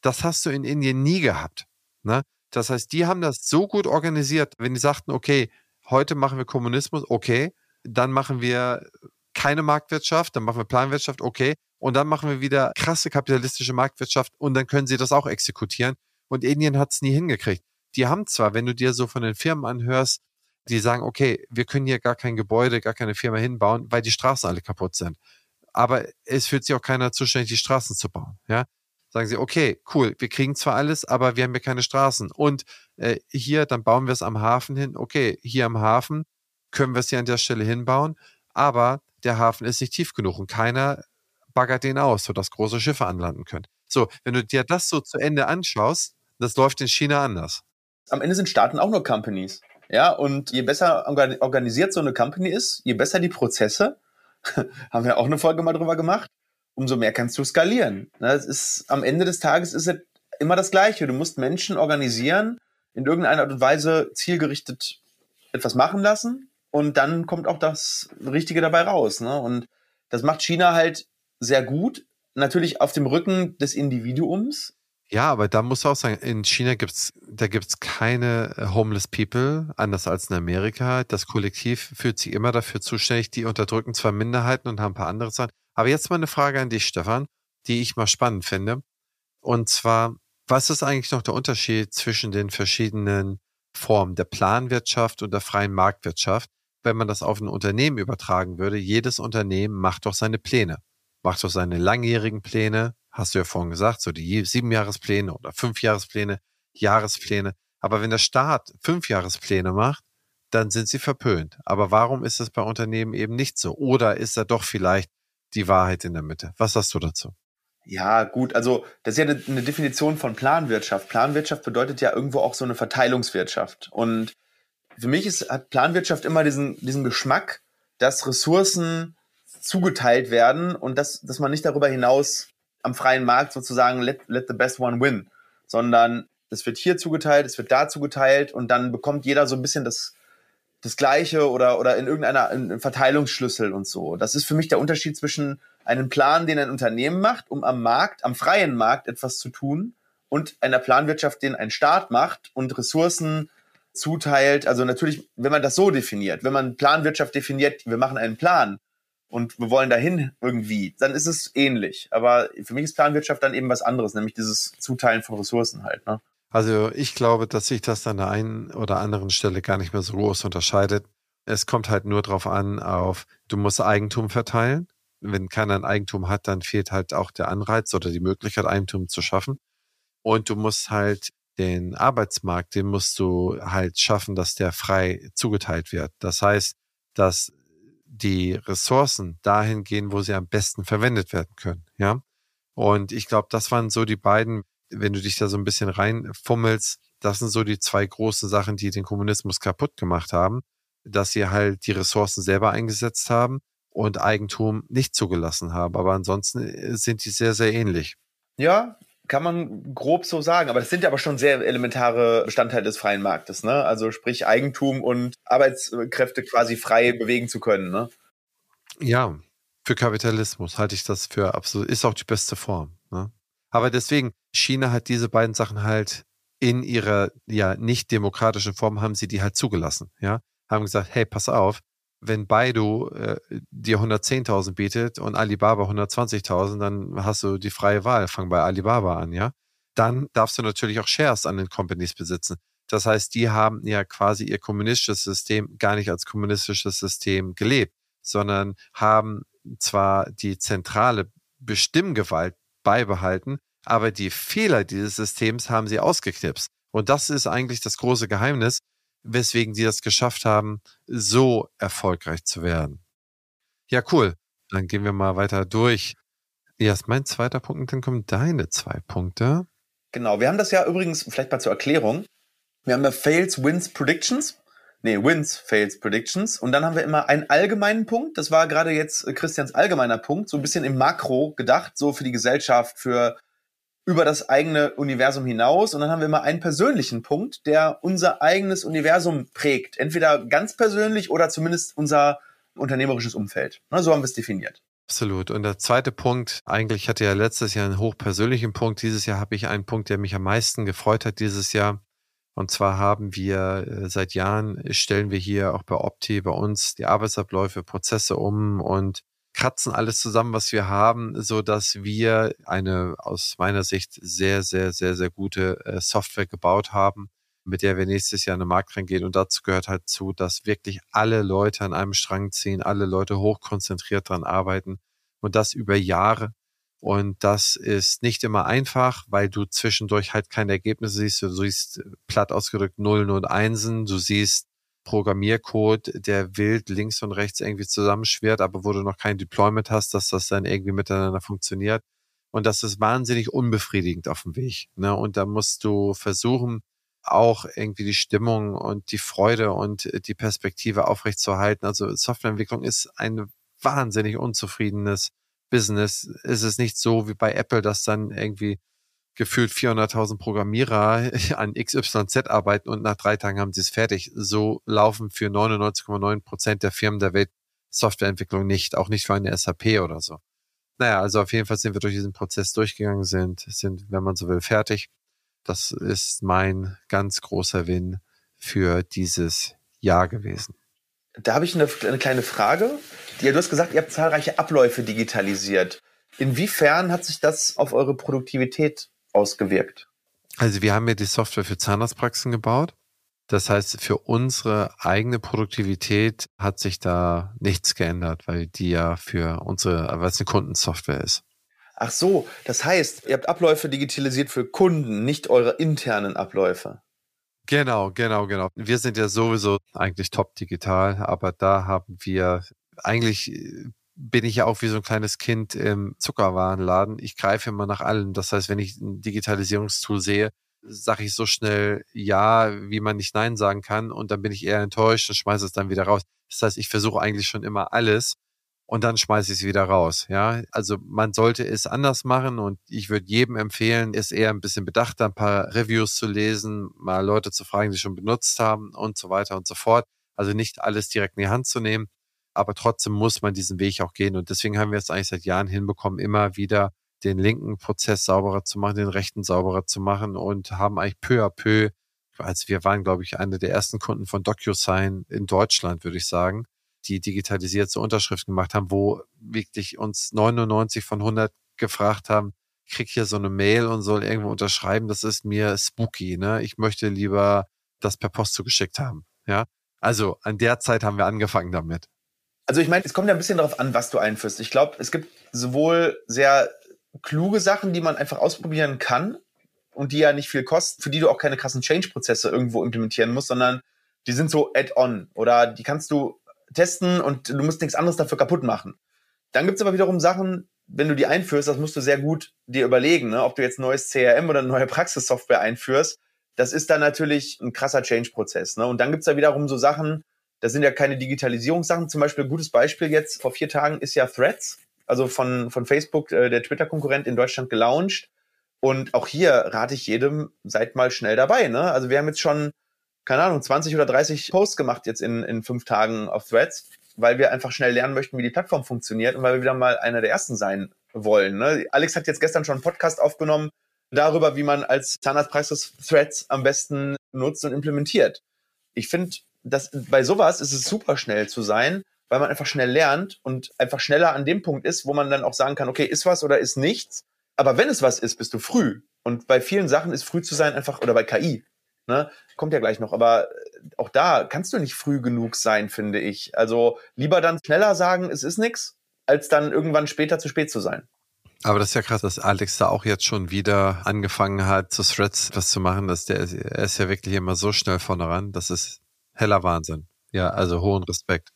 das hast du in Indien nie gehabt. Ne? Das heißt, die haben das so gut organisiert, wenn die sagten, okay, heute machen wir Kommunismus, okay, dann machen wir keine Marktwirtschaft, dann machen wir Planwirtschaft, okay, und dann machen wir wieder krasse kapitalistische Marktwirtschaft und dann können sie das auch exekutieren. Und Indien hat es nie hingekriegt. Die haben zwar, wenn du dir so von den Firmen anhörst, die sagen, okay, wir können hier gar kein Gebäude, gar keine Firma hinbauen, weil die Straßen alle kaputt sind. Aber es fühlt sich auch keiner zuständig, die Straßen zu bauen. Ja, sagen sie, okay, cool, wir kriegen zwar alles, aber wir haben hier keine Straßen. Und äh, hier, dann bauen wir es am Hafen hin. Okay, hier am Hafen können wir es hier an der Stelle hinbauen, aber der Hafen ist nicht tief genug und keiner baggert den aus, sodass große Schiffe anlanden können. So, wenn du dir das so zu Ende anschaust, das läuft in China anders. Am Ende sind Staaten auch nur Companies. Ja, und je besser organisiert so eine Company ist, je besser die Prozesse, [laughs] haben wir auch eine Folge mal drüber gemacht, umso mehr kannst du skalieren. Das ist, am Ende des Tages ist es immer das Gleiche. Du musst Menschen organisieren, in irgendeiner Art und Weise zielgerichtet etwas machen lassen und dann kommt auch das Richtige dabei raus. Ne? Und das macht China halt sehr gut. Natürlich auf dem Rücken des Individuums. Ja, aber da muss auch sagen, in China gibt's, da gibt's keine äh, homeless people, anders als in Amerika. Das Kollektiv fühlt sich immer dafür zuständig, die unterdrücken zwar Minderheiten und haben ein paar andere Sachen. Aber jetzt mal eine Frage an dich, Stefan, die ich mal spannend finde. Und zwar, was ist eigentlich noch der Unterschied zwischen den verschiedenen Formen der Planwirtschaft und der freien Marktwirtschaft? Wenn man das auf ein Unternehmen übertragen würde, jedes Unternehmen macht doch seine Pläne macht doch seine langjährigen Pläne, hast du ja vorhin gesagt, so die Siebenjahrespläne oder Fünfjahrespläne, Jahrespläne. Aber wenn der Staat Fünfjahrespläne macht, dann sind sie verpönt. Aber warum ist es bei Unternehmen eben nicht so? Oder ist da doch vielleicht die Wahrheit in der Mitte? Was sagst du dazu? Ja, gut, also das ist ja eine, Definition von Planwirtschaft. Planwirtschaft bedeutet ja irgendwo auch so eine Verteilungswirtschaft. Und für mich ist, hat Planwirtschaft immer diesen, diesen Geschmack, dass Ressourcen zugeteilt werden und dass, dass man nicht darüber hinaus am freien Markt sozusagen let, let the best one win, sondern es wird hier zugeteilt, es wird da zugeteilt und dann bekommt jeder so ein bisschen das, das Gleiche oder, oder in irgendeiner in Verteilungsschlüssel und so. Das ist für mich der Unterschied zwischen einem Plan, den ein Unternehmen macht, um am Markt, am freien Markt etwas zu tun und einer Planwirtschaft, den ein Staat macht und Ressourcen zuteilt. Also natürlich, wenn man das so definiert, wenn man Planwirtschaft definiert, wir machen einen Plan, und wir wollen dahin irgendwie, dann ist es ähnlich. Aber für mich ist Planwirtschaft dann eben was anderes, nämlich dieses Zuteilen von Ressourcen halt. Ne? Also ich glaube, dass sich das an der einen oder anderen Stelle gar nicht mehr so groß unterscheidet. Es kommt halt nur darauf an, auf, du musst Eigentum verteilen. Wenn keiner ein Eigentum hat, dann fehlt halt auch der Anreiz oder die Möglichkeit, Eigentum zu schaffen. Und du musst halt den Arbeitsmarkt, den musst du halt schaffen, dass der frei zugeteilt wird. Das heißt, dass die Ressourcen dahin gehen, wo sie am besten verwendet werden können. Ja. Und ich glaube, das waren so die beiden, wenn du dich da so ein bisschen reinfummelst, das sind so die zwei großen Sachen, die den Kommunismus kaputt gemacht haben, dass sie halt die Ressourcen selber eingesetzt haben und Eigentum nicht zugelassen haben. Aber ansonsten äh, sind die sehr, sehr ähnlich. Ja, kann man grob so sagen. Aber das sind ja aber schon sehr elementare Bestandteile des freien Marktes, ne? Also sprich Eigentum und Arbeitskräfte quasi frei bewegen zu können, ne? Ja, für Kapitalismus halte ich das für absolut, ist auch die beste Form. Ne? Aber deswegen, China hat diese beiden Sachen halt in ihrer ja nicht demokratischen Form haben sie die halt zugelassen, ja, haben gesagt, hey, pass auf, wenn Baidu äh, dir 110.000 bietet und Alibaba 120.000, dann hast du die freie Wahl, fang bei Alibaba an, ja. Dann darfst du natürlich auch Shares an den Companies besitzen. Das heißt, die haben ja quasi ihr kommunistisches System gar nicht als kommunistisches System gelebt, sondern haben zwar die zentrale Bestimmgewalt beibehalten, aber die Fehler dieses Systems haben sie ausgeknipst. Und das ist eigentlich das große Geheimnis, weswegen sie das geschafft haben, so erfolgreich zu werden. Ja, cool. Dann gehen wir mal weiter durch. Erst mein zweiter Punkt, dann kommen deine zwei Punkte. Genau, wir haben das ja übrigens, vielleicht mal zur Erklärung. Wir haben ja Fails, Wins, Predictions. Nee, Wins, Fails, Predictions. Und dann haben wir immer einen allgemeinen Punkt. Das war gerade jetzt Christians allgemeiner Punkt, so ein bisschen im Makro gedacht, so für die Gesellschaft, für über das eigene Universum hinaus. Und dann haben wir immer einen persönlichen Punkt, der unser eigenes Universum prägt. Entweder ganz persönlich oder zumindest unser unternehmerisches Umfeld. So haben wir es definiert. Absolut. Und der zweite Punkt, eigentlich hatte ja letztes Jahr einen hochpersönlichen Punkt. Dieses Jahr habe ich einen Punkt, der mich am meisten gefreut hat dieses Jahr. Und zwar haben wir äh, seit Jahren, stellen wir hier auch bei Opti bei uns die Arbeitsabläufe, Prozesse um und kratzen alles zusammen, was wir haben, so dass wir eine aus meiner Sicht sehr, sehr, sehr, sehr gute äh, Software gebaut haben, mit der wir nächstes Jahr in den Markt reingehen. Und dazu gehört halt zu, dass wirklich alle Leute an einem Strang ziehen, alle Leute hochkonzentriert dran arbeiten und das über Jahre. Und das ist nicht immer einfach, weil du zwischendurch halt keine Ergebnisse siehst. Du siehst platt ausgedrückt Nullen und Einsen. Du siehst Programmiercode, der wild links und rechts irgendwie zusammenschwirrt, aber wo du noch kein Deployment hast, dass das dann irgendwie miteinander funktioniert. Und das ist wahnsinnig unbefriedigend auf dem Weg. Ne? Und da musst du versuchen, auch irgendwie die Stimmung und die Freude und die Perspektive aufrechtzuerhalten. Also Softwareentwicklung ist ein wahnsinnig unzufriedenes Business. Es ist nicht so wie bei Apple, dass dann irgendwie gefühlt 400.000 Programmierer [laughs] an XYZ arbeiten und nach drei Tagen haben sie es fertig. So laufen für 99,9 Prozent der Firmen der Welt Softwareentwicklung nicht, auch nicht für eine SAP oder so. Naja, also auf jeden Fall sind wir durch diesen Prozess durchgegangen, sind, sind, wenn man so will, fertig. Das ist mein ganz großer Win für dieses Jahr gewesen. Da habe ich eine, eine kleine Frage. Du hast gesagt, ihr habt zahlreiche Abläufe digitalisiert. Inwiefern hat sich das auf eure Produktivität ausgewirkt? Also wir haben ja die Software für Zahnarztpraxen gebaut. Das heißt, für unsere eigene Produktivität hat sich da nichts geändert, weil die ja für unsere, weil es eine Kundensoftware ist. Ach so, das heißt, ihr habt Abläufe digitalisiert für Kunden, nicht eure internen Abläufe. Genau, genau, genau. Wir sind ja sowieso eigentlich top digital, aber da haben wir eigentlich bin ich ja auch wie so ein kleines Kind im Zuckerwarenladen. Ich greife immer nach allem. Das heißt, wenn ich ein Digitalisierungstool sehe, sage ich so schnell ja, wie man nicht Nein sagen kann. Und dann bin ich eher enttäuscht und schmeiße es dann wieder raus. Das heißt, ich versuche eigentlich schon immer alles und dann schmeiße ich es wieder raus. Ja, also man sollte es anders machen und ich würde jedem empfehlen, es eher ein bisschen bedachter, ein paar Reviews zu lesen, mal Leute zu fragen, die schon benutzt haben und so weiter und so fort. Also nicht alles direkt in die Hand zu nehmen aber trotzdem muss man diesen Weg auch gehen. Und deswegen haben wir es eigentlich seit Jahren hinbekommen, immer wieder den linken Prozess sauberer zu machen, den rechten sauberer zu machen und haben eigentlich peu à peu, also wir waren, glaube ich, eine der ersten Kunden von DocuSign in Deutschland, würde ich sagen, die digitalisierte Unterschriften gemacht haben, wo wirklich uns 99 von 100 gefragt haben, krieg hier so eine Mail und soll irgendwo unterschreiben, das ist mir spooky, ne? Ich möchte lieber das per Post zugeschickt haben, ja? Also an der Zeit haben wir angefangen damit. Also ich meine, es kommt ja ein bisschen darauf an, was du einführst. Ich glaube, es gibt sowohl sehr kluge Sachen, die man einfach ausprobieren kann und die ja nicht viel kosten, für die du auch keine krassen Change-Prozesse irgendwo implementieren musst, sondern die sind so add-on oder die kannst du testen und du musst nichts anderes dafür kaputt machen. Dann gibt's aber wiederum Sachen, wenn du die einführst, das musst du sehr gut dir überlegen, ne? ob du jetzt neues CRM oder eine neue Praxissoftware einführst. Das ist dann natürlich ein krasser Change-Prozess. Ne? Und dann gibt's da wiederum so Sachen, das sind ja keine Digitalisierungssachen. Zum Beispiel, ein gutes Beispiel jetzt, vor vier Tagen ist ja Threads, also von, von Facebook, äh, der Twitter-Konkurrent in Deutschland gelauncht. Und auch hier rate ich jedem, seid mal schnell dabei. Ne? Also wir haben jetzt schon, keine Ahnung, 20 oder 30 Posts gemacht jetzt in, in fünf Tagen auf Threads, weil wir einfach schnell lernen möchten, wie die Plattform funktioniert und weil wir wieder mal einer der Ersten sein wollen. Ne? Alex hat jetzt gestern schon einen Podcast aufgenommen darüber, wie man als Zahnarztpraxis Threads am besten nutzt und implementiert. Ich finde, dass bei sowas ist es super schnell zu sein, weil man einfach schnell lernt und einfach schneller an dem Punkt ist, wo man dann auch sagen kann, okay, ist was oder ist nichts. Aber wenn es was ist, bist du früh. Und bei vielen Sachen ist früh zu sein einfach, oder bei KI, ne, kommt ja gleich noch. Aber auch da kannst du nicht früh genug sein, finde ich. Also lieber dann schneller sagen, es ist nichts, als dann irgendwann später zu spät zu sein. Aber das ist ja krass, dass Alex da auch jetzt schon wieder angefangen hat, zu Threads was zu machen. Dass der, er ist ja wirklich immer so schnell vorne ran. Das ist heller Wahnsinn. Ja, also hohen Respekt.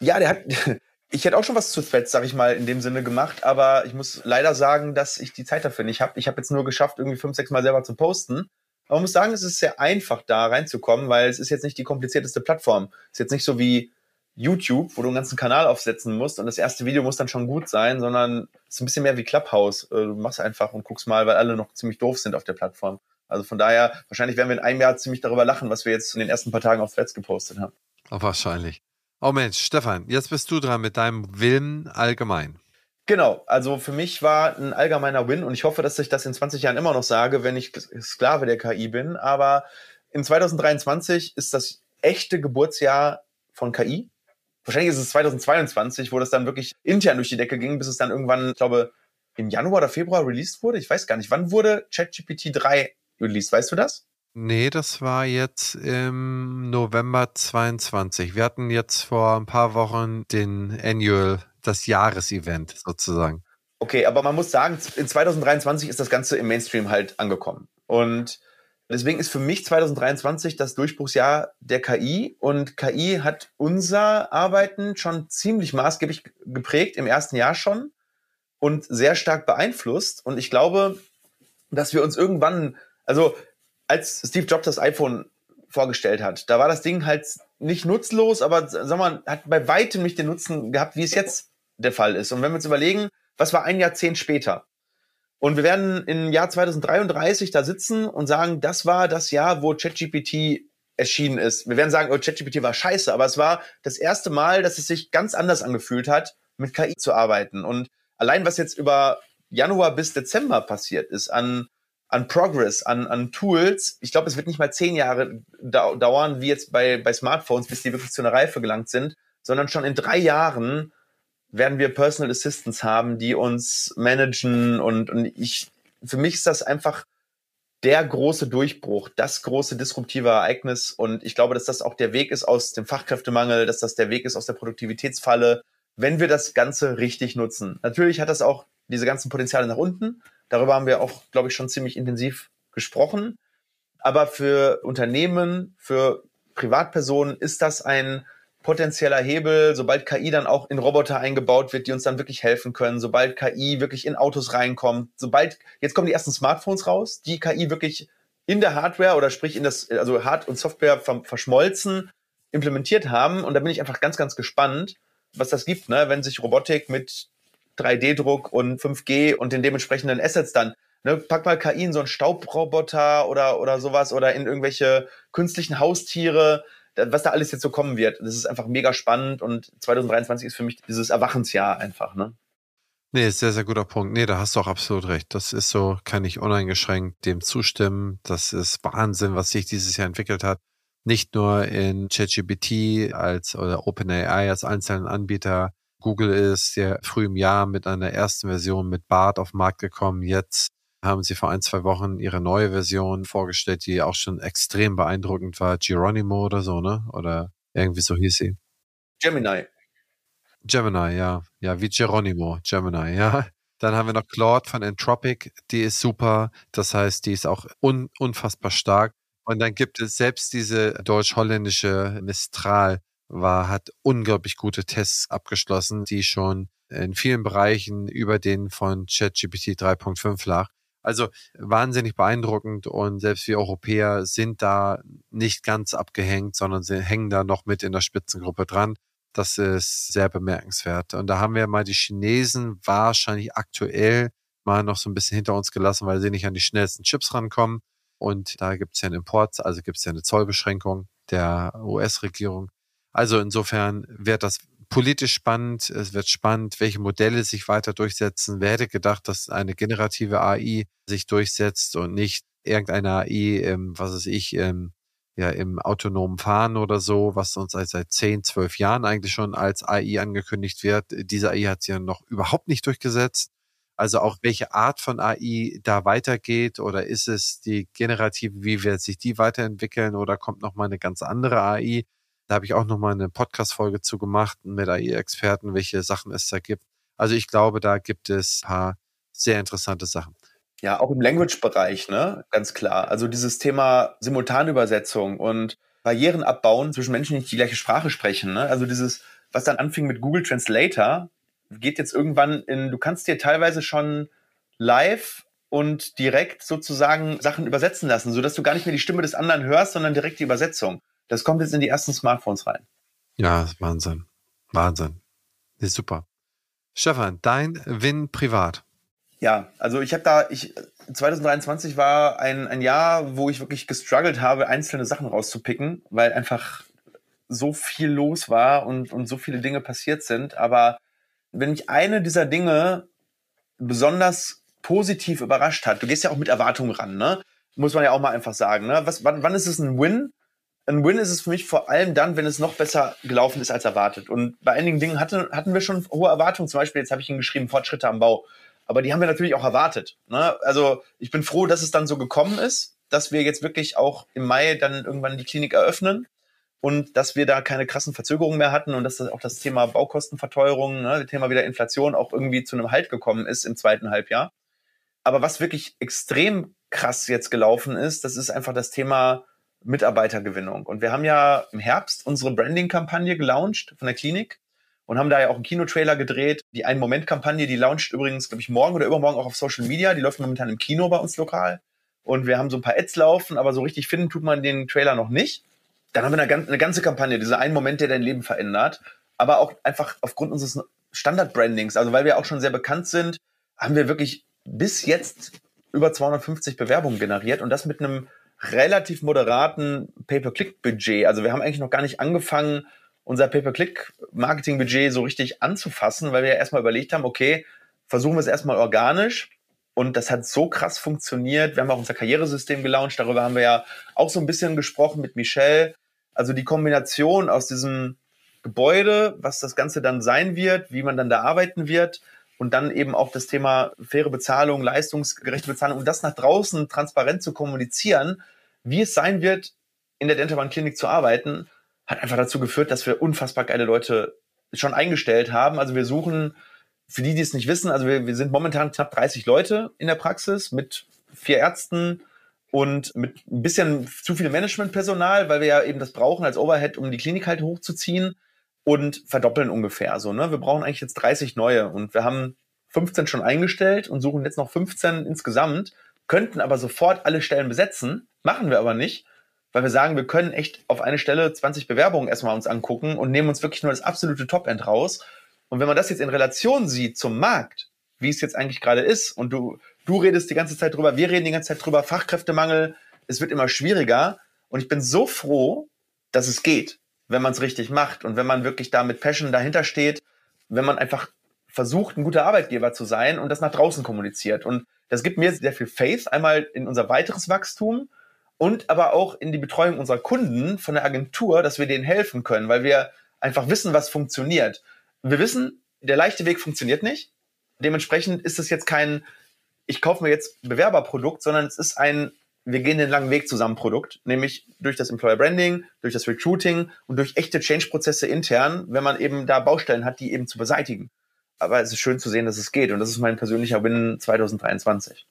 Ja, der hat, [laughs] ich hätte auch schon was zu Threads, sag ich mal, in dem Sinne gemacht, aber ich muss leider sagen, dass ich die Zeit dafür nicht habe. Ich habe jetzt nur geschafft, irgendwie fünf, sechs Mal selber zu posten. Aber man muss sagen, es ist sehr einfach, da reinzukommen, weil es ist jetzt nicht die komplizierteste Plattform. Es ist jetzt nicht so wie YouTube, wo du einen ganzen Kanal aufsetzen musst und das erste Video muss dann schon gut sein, sondern es ist ein bisschen mehr wie Clubhouse. Äh, du machst einfach und guckst mal, weil alle noch ziemlich doof sind auf der Plattform. Also von daher, wahrscheinlich werden wir in einem Jahr ziemlich darüber lachen, was wir jetzt in den ersten paar Tagen auf Threads gepostet haben. Oh, wahrscheinlich. Oh Mensch, Stefan, jetzt bist du dran mit deinem Willen allgemein. Genau, also für mich war ein allgemeiner Win und ich hoffe, dass ich das in 20 Jahren immer noch sage, wenn ich Sklave der KI bin. Aber in 2023 ist das echte Geburtsjahr von KI. Wahrscheinlich ist es 2022, wo das dann wirklich intern durch die Decke ging, bis es dann irgendwann, ich glaube, im Januar oder Februar released wurde. Ich weiß gar nicht. Wann wurde ChatGPT 3 released? Weißt du das? Nee, das war jetzt im November 22. Wir hatten jetzt vor ein paar Wochen den Annual, das Jahresevent sozusagen. Okay, aber man muss sagen, in 2023 ist das Ganze im Mainstream halt angekommen. Und deswegen ist für mich 2023 das Durchbruchsjahr der KI. Und KI hat unser Arbeiten schon ziemlich maßgeblich geprägt, im ersten Jahr schon. Und sehr stark beeinflusst. Und ich glaube, dass wir uns irgendwann, also als Steve Jobs das iPhone vorgestellt hat, da war das Ding halt nicht nutzlos, aber sag mal, hat bei weitem nicht den Nutzen gehabt, wie es jetzt der Fall ist. Und wenn wir uns überlegen, was war ein Jahrzehnt später? Und wir werden im Jahr 2033 da sitzen und sagen, das war das Jahr, wo ChatGPT erschienen ist. Wir werden sagen, oh, ChatGPT war scheiße, aber es war das erste Mal, dass es sich ganz anders angefühlt hat, mit KI zu arbeiten. Und allein was jetzt über Januar bis Dezember passiert ist an an Progress, an, an Tools. Ich glaube, es wird nicht mal zehn Jahre da dauern, wie jetzt bei, bei Smartphones, bis die wirklich zu einer Reife gelangt sind, sondern schon in drei Jahren werden wir Personal Assistants haben, die uns managen und, und ich, für mich ist das einfach der große Durchbruch, das große disruptive Ereignis und ich glaube, dass das auch der Weg ist aus dem Fachkräftemangel, dass das der Weg ist aus der Produktivitätsfalle, wenn wir das Ganze richtig nutzen. Natürlich hat das auch diese ganzen Potenziale nach unten, Darüber haben wir auch, glaube ich, schon ziemlich intensiv gesprochen. Aber für Unternehmen, für Privatpersonen ist das ein potenzieller Hebel, sobald KI dann auch in Roboter eingebaut wird, die uns dann wirklich helfen können, sobald KI wirklich in Autos reinkommt, sobald, jetzt kommen die ersten Smartphones raus, die KI wirklich in der Hardware oder sprich in das, also Hard- und Software verschmolzen, implementiert haben. Und da bin ich einfach ganz, ganz gespannt, was das gibt, ne? wenn sich Robotik mit 3D-Druck und 5G und den dementsprechenden Assets dann. Ne, pack mal KI in so einen Staubroboter oder, oder sowas oder in irgendwelche künstlichen Haustiere, was da alles jetzt so kommen wird. Das ist einfach mega spannend und 2023 ist für mich dieses Erwachensjahr einfach, ne? Nee, sehr, sehr guter Punkt. Nee, da hast du auch absolut recht. Das ist so, kann ich uneingeschränkt dem zustimmen. Das ist Wahnsinn, was sich dieses Jahr entwickelt hat. Nicht nur in ChatGPT als oder OpenAI als einzelnen Anbieter, Google ist ja früh im Jahr mit einer ersten Version mit BART auf den Markt gekommen. Jetzt haben sie vor ein, zwei Wochen ihre neue Version vorgestellt, die auch schon extrem beeindruckend war. Geronimo oder so, ne? Oder irgendwie so hieß sie. Gemini. Gemini, ja. Ja, wie Geronimo, Gemini, ja. Dann haben wir noch Claude von Entropic, die ist super. Das heißt, die ist auch un unfassbar stark. Und dann gibt es selbst diese deutsch-holländische Mistral, war, hat unglaublich gute Tests abgeschlossen, die schon in vielen Bereichen über den von ChatGPT 3.5 lag. Also wahnsinnig beeindruckend und selbst wir Europäer sind da nicht ganz abgehängt, sondern sie hängen da noch mit in der Spitzengruppe dran. Das ist sehr bemerkenswert. Und da haben wir mal die Chinesen wahrscheinlich aktuell mal noch so ein bisschen hinter uns gelassen, weil sie nicht an die schnellsten Chips rankommen. Und da gibt es ja einen Import, also gibt es ja eine Zollbeschränkung der US-Regierung. Also insofern wird das politisch spannend. Es wird spannend, welche Modelle sich weiter durchsetzen. Wer hätte gedacht, dass eine generative AI sich durchsetzt und nicht irgendeine AI, im, was weiß ich, im, ja, im autonomen Fahren oder so, was uns seit, seit 10, 12 Jahren eigentlich schon als AI angekündigt wird. Diese AI hat sich ja noch überhaupt nicht durchgesetzt. Also auch welche Art von AI da weitergeht oder ist es die generative, wie wird sich die weiterentwickeln oder kommt noch mal eine ganz andere AI? Da habe ich auch noch mal eine Podcast-Folge zu gemacht mit AI-Experten, welche Sachen es da gibt. Also ich glaube, da gibt es ein paar sehr interessante Sachen. Ja, auch im Language-Bereich, ne? Ganz klar. Also dieses Thema Simultanübersetzung und Barrieren abbauen zwischen Menschen, die nicht die gleiche Sprache sprechen. Ne? Also dieses, was dann anfing mit Google Translator, geht jetzt irgendwann in, du kannst dir teilweise schon live und direkt sozusagen Sachen übersetzen lassen, sodass du gar nicht mehr die Stimme des anderen hörst, sondern direkt die Übersetzung. Das kommt jetzt in die ersten Smartphones rein. Ja, Wahnsinn. Wahnsinn. Das ist super. Stefan, dein Win privat. Ja, also ich habe da, ich 2023 war ein, ein Jahr, wo ich wirklich gestruggelt habe, einzelne Sachen rauszupicken, weil einfach so viel los war und, und so viele Dinge passiert sind. Aber wenn mich eine dieser Dinge besonders positiv überrascht hat, du gehst ja auch mit Erwartungen ran, ne? Muss man ja auch mal einfach sagen, ne? Was, wann, wann ist es ein Win? Ein Win ist es für mich vor allem dann, wenn es noch besser gelaufen ist als erwartet. Und bei einigen Dingen hatte, hatten wir schon hohe Erwartungen. Zum Beispiel, jetzt habe ich Ihnen geschrieben, Fortschritte am Bau. Aber die haben wir natürlich auch erwartet. Ne? Also ich bin froh, dass es dann so gekommen ist, dass wir jetzt wirklich auch im Mai dann irgendwann die Klinik eröffnen und dass wir da keine krassen Verzögerungen mehr hatten und dass das auch das Thema Baukostenverteuerung, ne, das Thema wieder Inflation auch irgendwie zu einem Halt gekommen ist im zweiten Halbjahr. Aber was wirklich extrem krass jetzt gelaufen ist, das ist einfach das Thema Mitarbeitergewinnung. Und wir haben ja im Herbst unsere Branding-Kampagne gelauncht von der Klinik und haben da ja auch einen Kinotrailer gedreht. Die Ein-Moment-Kampagne, die launcht übrigens, glaube ich, morgen oder übermorgen auch auf Social Media. Die läuft momentan im Kino bei uns lokal. Und wir haben so ein paar Ads laufen, aber so richtig finden tut man den Trailer noch nicht. Dann haben wir eine, ganze Kampagne, dieser einen Moment, der dein Leben verändert. Aber auch einfach aufgrund unseres Standard-Brandings, also weil wir auch schon sehr bekannt sind, haben wir wirklich bis jetzt über 250 Bewerbungen generiert und das mit einem relativ moderaten Pay-per-Click-Budget. Also wir haben eigentlich noch gar nicht angefangen, unser Pay-per-Click-Marketing-Budget so richtig anzufassen, weil wir ja erstmal überlegt haben, okay, versuchen wir es erstmal organisch. Und das hat so krass funktioniert. Wir haben auch unser Karrieresystem gelauncht. Darüber haben wir ja auch so ein bisschen gesprochen mit Michelle. Also die Kombination aus diesem Gebäude, was das Ganze dann sein wird, wie man dann da arbeiten wird und dann eben auch das Thema faire Bezahlung, leistungsgerechte Bezahlung und das nach draußen transparent zu kommunizieren, wie es sein wird, in der Dentalbahn Klinik zu arbeiten, hat einfach dazu geführt, dass wir unfassbar geile Leute schon eingestellt haben. Also wir suchen, für die, die es nicht wissen, also wir, wir sind momentan knapp 30 Leute in der Praxis mit vier Ärzten, und mit ein bisschen zu viel Managementpersonal, weil wir ja eben das brauchen als Overhead, um die Klinik halt hochzuziehen und verdoppeln ungefähr so. Ne? Wir brauchen eigentlich jetzt 30 neue und wir haben 15 schon eingestellt und suchen jetzt noch 15 insgesamt, könnten aber sofort alle Stellen besetzen, machen wir aber nicht, weil wir sagen, wir können echt auf eine Stelle 20 Bewerbungen erstmal uns angucken und nehmen uns wirklich nur das absolute Top-End raus. Und wenn man das jetzt in Relation sieht zum Markt, wie es jetzt eigentlich gerade ist, und du Du redest die ganze Zeit drüber, wir reden die ganze Zeit drüber, Fachkräftemangel, es wird immer schwieriger. Und ich bin so froh, dass es geht, wenn man es richtig macht und wenn man wirklich da mit Passion dahinter steht, wenn man einfach versucht, ein guter Arbeitgeber zu sein und das nach draußen kommuniziert. Und das gibt mir sehr viel Faith, einmal in unser weiteres Wachstum und aber auch in die Betreuung unserer Kunden von der Agentur, dass wir denen helfen können, weil wir einfach wissen, was funktioniert. Wir wissen, der leichte Weg funktioniert nicht. Dementsprechend ist es jetzt kein ich kaufe mir jetzt Bewerberprodukt, sondern es ist ein, wir gehen den langen Weg zusammen Produkt, nämlich durch das Employer Branding, durch das Recruiting und durch echte Change-Prozesse intern, wenn man eben da Baustellen hat, die eben zu beseitigen. Aber es ist schön zu sehen, dass es geht und das ist mein persönlicher Win 2023.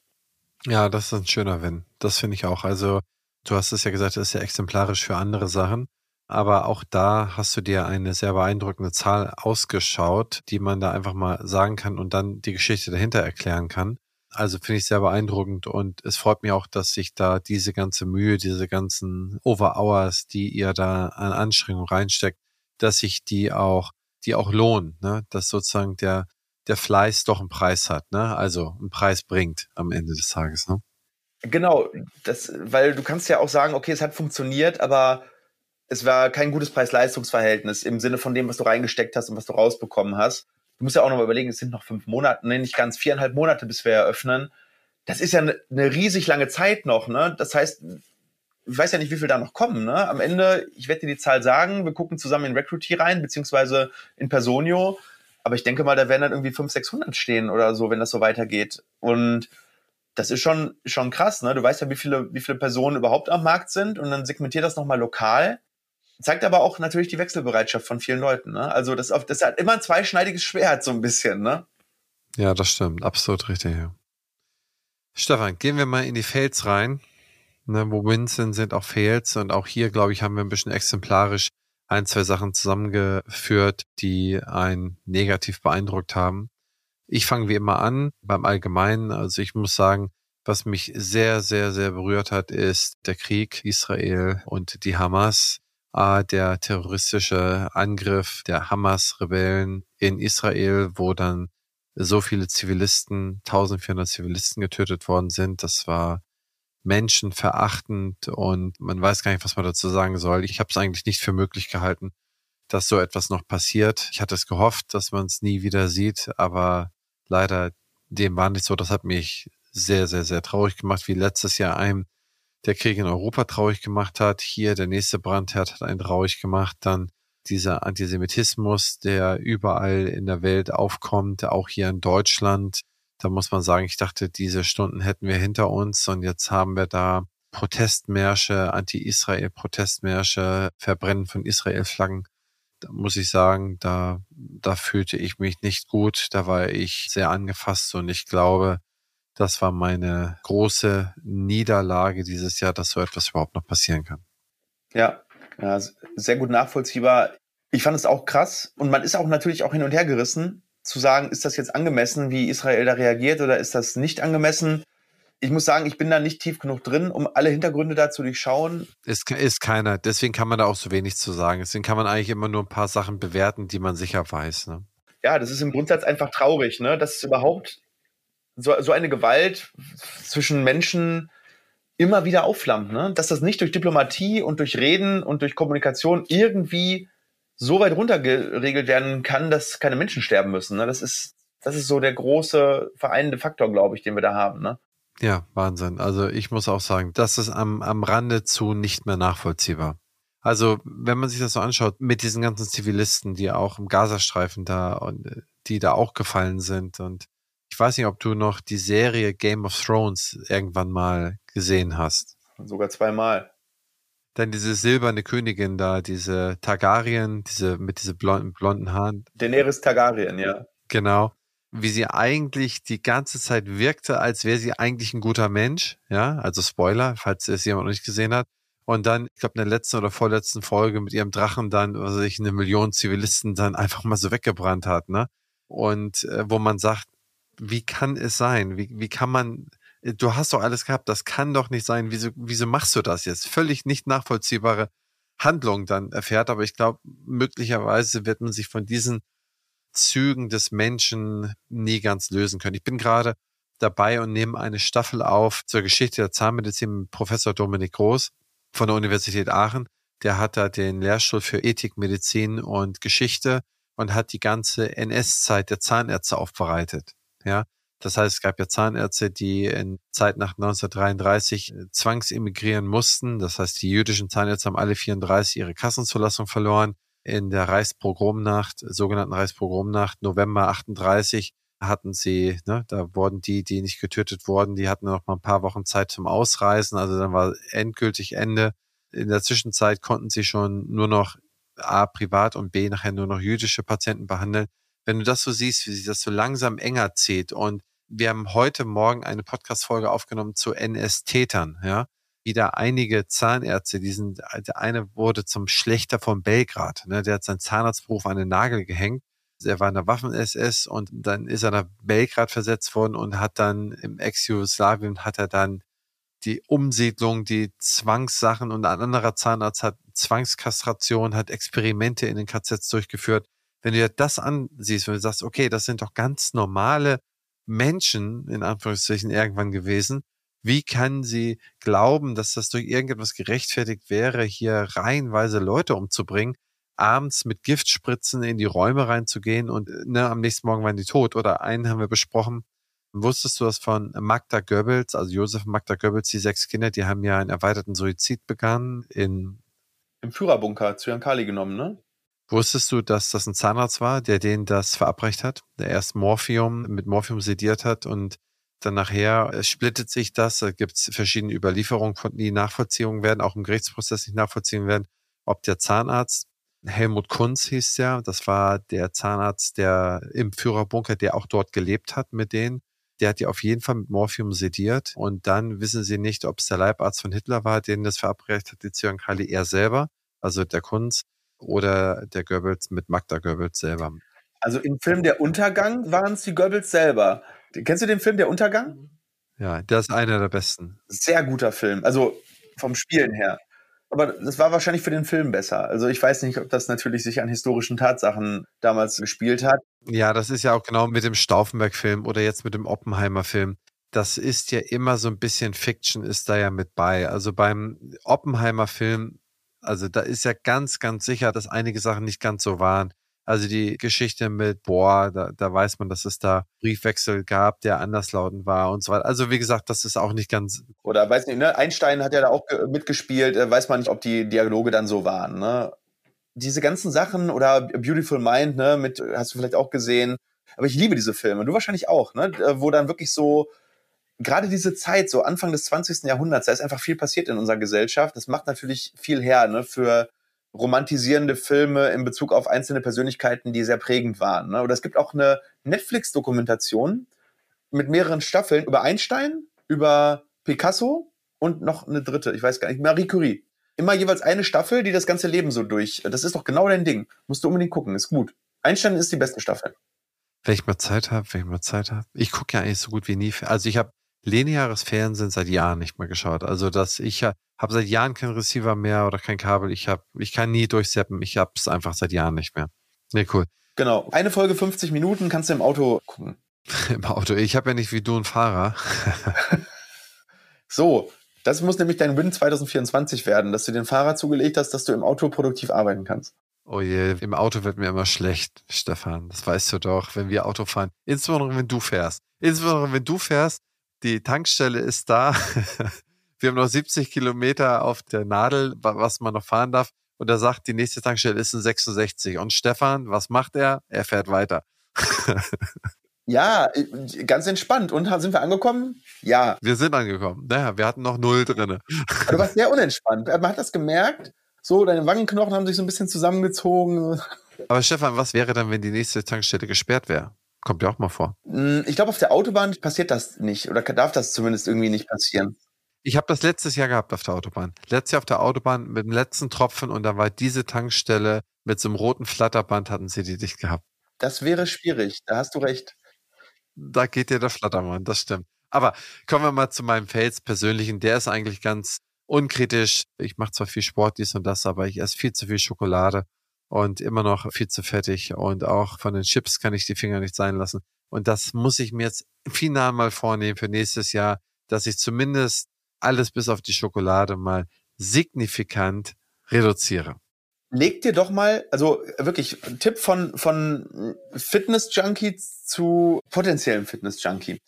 Ja, das ist ein schöner Win. Das finde ich auch. Also, du hast es ja gesagt, das ist ja exemplarisch für andere Sachen. Aber auch da hast du dir eine sehr beeindruckende Zahl ausgeschaut, die man da einfach mal sagen kann und dann die Geschichte dahinter erklären kann. Also finde ich sehr beeindruckend und es freut mich auch, dass sich da diese ganze Mühe, diese ganzen Over-Hours, die ihr da an Anstrengung reinsteckt, dass sich die auch, die auch lohnen, ne? dass sozusagen der, der Fleiß doch einen Preis hat, ne? Also einen Preis bringt am Ende des Tages, ne? Genau, das, weil du kannst ja auch sagen, okay, es hat funktioniert, aber es war kein gutes Preis-Leistungs-Verhältnis im Sinne von dem, was du reingesteckt hast und was du rausbekommen hast. Du musst ja auch noch mal überlegen, es sind noch fünf Monate, nee, nicht ganz viereinhalb Monate, bis wir eröffnen. Das ist ja eine, eine riesig lange Zeit noch, ne? Das heißt, ich weiß ja nicht, wie viel da noch kommen, ne? Am Ende, ich werde dir die Zahl sagen, wir gucken zusammen in Recruity rein, beziehungsweise in Personio. Aber ich denke mal, da werden dann irgendwie 500, 600 stehen oder so, wenn das so weitergeht. Und das ist schon, schon krass, ne? Du weißt ja, wie viele, wie viele Personen überhaupt am Markt sind und dann segmentiert das nochmal lokal. Zeigt aber auch natürlich die Wechselbereitschaft von vielen Leuten, ne? Also das, das hat immer ein zweischneidiges Schwert, so ein bisschen, ne? Ja, das stimmt. Absolut richtig, ja. Stefan, gehen wir mal in die Fails rein. Ne, wo Wins sind, sind auch Fails. Und auch hier, glaube ich, haben wir ein bisschen exemplarisch ein, zwei Sachen zusammengeführt, die einen negativ beeindruckt haben. Ich fange wie immer an beim Allgemeinen. Also ich muss sagen, was mich sehr, sehr, sehr berührt hat, ist der Krieg Israel und die Hamas. Ah, der terroristische Angriff der Hamas-Rebellen in Israel, wo dann so viele Zivilisten, 1400 Zivilisten getötet worden sind. Das war menschenverachtend und man weiß gar nicht, was man dazu sagen soll. Ich habe es eigentlich nicht für möglich gehalten, dass so etwas noch passiert. Ich hatte es gehofft, dass man es nie wieder sieht, aber leider dem war nicht so. Das hat mich sehr, sehr, sehr traurig gemacht, wie letztes Jahr einem der Krieg in Europa traurig gemacht hat. Hier der nächste Brandherd hat einen traurig gemacht. Dann dieser Antisemitismus, der überall in der Welt aufkommt, auch hier in Deutschland. Da muss man sagen, ich dachte, diese Stunden hätten wir hinter uns und jetzt haben wir da Protestmärsche, Anti-Israel-Protestmärsche, Verbrennen von Israel-Flaggen. Da muss ich sagen, da, da fühlte ich mich nicht gut. Da war ich sehr angefasst und ich glaube, das war meine große Niederlage dieses Jahr, dass so etwas überhaupt noch passieren kann. Ja, ja, sehr gut nachvollziehbar. Ich fand es auch krass und man ist auch natürlich auch hin und her gerissen, zu sagen, ist das jetzt angemessen, wie Israel da reagiert oder ist das nicht angemessen? Ich muss sagen, ich bin da nicht tief genug drin, um alle Hintergründe da zu durchschauen. Ist, ist keiner. Deswegen kann man da auch so wenig zu sagen. Deswegen kann man eigentlich immer nur ein paar Sachen bewerten, die man sicher weiß. Ne? Ja, das ist im Grundsatz einfach traurig, ne? dass es überhaupt so, so eine Gewalt zwischen Menschen immer wieder aufflammt, ne? Dass das nicht durch Diplomatie und durch Reden und durch Kommunikation irgendwie so weit runtergeregelt werden kann, dass keine Menschen sterben müssen. Ne? Das ist, das ist so der große vereinende Faktor, glaube ich, den wir da haben. Ne? Ja, Wahnsinn. Also ich muss auch sagen, das ist am, am Rande zu nicht mehr nachvollziehbar. Also, wenn man sich das so anschaut, mit diesen ganzen Zivilisten, die auch im Gazastreifen da und äh, die da auch gefallen sind und weiß nicht, ob du noch die Serie Game of Thrones irgendwann mal gesehen hast. Sogar zweimal. Dann diese silberne Königin da, diese Targaryen, diese mit diese blonden, blonden Haaren. Daenerys Targaryen, ja. Genau. Wie sie eigentlich die ganze Zeit wirkte, als wäre sie eigentlich ein guter Mensch. Ja, also Spoiler, falls es jemand noch nicht gesehen hat. Und dann, ich glaube, in der letzten oder vorletzten Folge mit ihrem Drachen dann, was weiß ich, eine Million Zivilisten dann einfach mal so weggebrannt hat, ne? Und äh, wo man sagt, wie kann es sein? Wie, wie kann man, äh, du hast doch alles gehabt, das kann doch nicht sein. Wieso, wieso machst du das jetzt? Völlig nicht nachvollziehbare Handlung dann erfährt, aber ich glaube, möglicherweise wird man sich von diesen Zügen des Menschen nie ganz lösen können. Ich bin gerade dabei und nehme eine Staffel auf zur Geschichte der Zahnmedizin mit Professor Dominik Groß von der Universität Aachen. Der hat da den Lehrstuhl für Ethik, Medizin und Geschichte und hat die ganze NS-Zeit der Zahnärzte aufbereitet. Ja, das heißt, es gab ja Zahnärzte, die in Zeit nach 1933 äh, zwangsemigrieren mussten. Das heißt, die jüdischen Zahnärzte haben alle 34 ihre Kassenzulassung verloren. In der Reichspogromnacht, sogenannten Reichspogromnacht, November 38, hatten sie, ne, da wurden die, die nicht getötet wurden, die hatten noch mal ein paar Wochen Zeit zum Ausreisen. Also dann war endgültig Ende. In der Zwischenzeit konnten sie schon nur noch A, privat und B, nachher nur noch jüdische Patienten behandeln wenn du das so siehst, wie sich das so langsam enger zieht und wir haben heute Morgen eine Podcast-Folge aufgenommen zu NS-Tätern, ja. Wieder einige Zahnärzte, die sind, der eine wurde zum Schlechter von Belgrad, ne? der hat seinen Zahnarztberuf an den Nagel gehängt. Er war in der Waffen-SS und dann ist er nach Belgrad versetzt worden und hat dann im Ex-Jugoslawien hat er dann die Umsiedlung, die Zwangssachen und ein anderer Zahnarzt hat Zwangskastration, hat Experimente in den KZs durchgeführt wenn du dir das ansiehst, wenn du sagst, okay, das sind doch ganz normale Menschen, in Anführungszeichen, irgendwann gewesen, wie kann sie glauben, dass das durch irgendetwas gerechtfertigt wäre, hier reihenweise Leute umzubringen, abends mit Giftspritzen in die Räume reinzugehen und ne, am nächsten Morgen waren die tot? Oder einen haben wir besprochen. Wusstest du das von Magda Goebbels, also Josef Magda Goebbels, die sechs Kinder, die haben ja einen erweiterten Suizid begangen in im Führerbunker zu Jan Kali genommen, ne? Wusstest du, dass das ein Zahnarzt war, der denen das verabreicht hat? Der erst Morphium mit Morphium sediert hat und dann nachher splittet sich das. Da gibt es verschiedene Überlieferungen, die nachvollziehen werden, auch im Gerichtsprozess nicht nachvollziehen werden, ob der Zahnarzt Helmut Kunz hieß ja, das war der Zahnarzt, der im Führerbunker, der auch dort gelebt hat mit denen. Der hat die auf jeden Fall mit Morphium sediert und dann wissen sie nicht, ob es der Leibarzt von Hitler war, den das verabreicht hat, die Zyankali er selber, also der Kunz oder der Goebbels mit Magda Goebbels selber. Also im Film Der Untergang waren es die Goebbels selber. Kennst du den Film Der Untergang? Ja, der ist einer der besten. Sehr guter Film, also vom Spielen her. Aber das war wahrscheinlich für den Film besser. Also ich weiß nicht, ob das natürlich sich an historischen Tatsachen damals gespielt hat. Ja, das ist ja auch genau mit dem Stauffenberg-Film oder jetzt mit dem Oppenheimer-Film. Das ist ja immer so ein bisschen Fiction ist da ja mit bei. Also beim Oppenheimer-Film also da ist ja ganz, ganz sicher, dass einige Sachen nicht ganz so waren. Also die Geschichte mit, boah, da, da weiß man, dass es da Briefwechsel gab, der anderslautend war und so weiter. Also wie gesagt, das ist auch nicht ganz. Oder weiß nicht, ne? Einstein hat ja da auch mitgespielt, äh, weiß man nicht, ob die Dialoge dann so waren, ne? Diese ganzen Sachen oder Beautiful Mind, ne, mit, hast du vielleicht auch gesehen. Aber ich liebe diese Filme. Du wahrscheinlich auch, ne? Wo dann wirklich so gerade diese Zeit, so Anfang des 20. Jahrhunderts, da ist einfach viel passiert in unserer Gesellschaft. Das macht natürlich viel her ne, für romantisierende Filme in Bezug auf einzelne Persönlichkeiten, die sehr prägend waren. Ne? Oder es gibt auch eine Netflix-Dokumentation mit mehreren Staffeln über Einstein, über Picasso und noch eine dritte, ich weiß gar nicht, Marie Curie. Immer jeweils eine Staffel, die das ganze Leben so durch. Das ist doch genau dein Ding. Musst du unbedingt gucken, ist gut. Einstein ist die beste Staffel. Wenn ich mal Zeit habe, wenn ich mal Zeit habe. Ich gucke ja eigentlich so gut wie nie. Also ich habe lineares Fernsehen seit Jahren nicht mehr geschaut. Also dass ich habe seit Jahren kein Receiver mehr oder kein Kabel. Ich habe, ich kann nie durchseppen. Ich habe es einfach seit Jahren nicht mehr. Nee, cool. Genau. Eine Folge 50 Minuten kannst du im Auto gucken. [laughs] Im Auto. Ich habe ja nicht wie du einen Fahrer. so, das muss nämlich dein Win 2024 werden, dass du den Fahrer zugelegt hast, dass du im Auto produktiv arbeiten kannst. Oh je, im Auto wird mir immer schlecht, Stefan. Das weißt du doch, wenn wir Auto fahren. Insbesondere wenn du fährst. Insbesondere wenn du fährst, die Tankstelle ist da. [laughs] Wir haben noch 70 Kilometer auf der Nadel, was man noch fahren darf. Und er sagt, die nächste Tankstelle ist in 66. Und Stefan, was macht er? Er fährt weiter. [laughs] ja, ganz entspannt. Und sind wir angekommen? Ja. Wir sind angekommen. Naja, wir hatten noch null drin. Du warst sehr unentspannt. Man hat das gemerkt. So, deine Wangenknochen haben sich so ein bisschen zusammengezogen. Aber Stefan, was wäre dann, wenn die nächste Tankstelle gesperrt wäre? Kommt ja auch mal vor. Hm, ich glaube, auf der Autobahn passiert das nicht oder darf das zumindest irgendwie nicht passieren. Ich habe das letztes Jahr gehabt auf der Autobahn. Letztes Jahr auf der Autobahn mit dem letzten Tropfen und da war diese Tankstelle mit so einem roten Flatterband hatten sie die dicht gehabt. Das wäre schwierig, da hast du recht. Da geht dir der Flatterband, das stimmt. Aber kommen wir mal zu meinem Fels persönlichen. Der ist eigentlich ganz unkritisch. Ich mache zwar viel Sport, dies und das, aber ich esse viel zu viel Schokolade und immer noch viel zu fettig und auch von den Chips kann ich die Finger nicht sein lassen. Und das muss ich mir jetzt final mal vornehmen für nächstes Jahr, dass ich zumindest alles bis auf die Schokolade mal signifikant reduziere. Leg dir doch mal, also wirklich ein Tipp von, von Fitness-Junkie zu potenziellen Fitness-Junkie.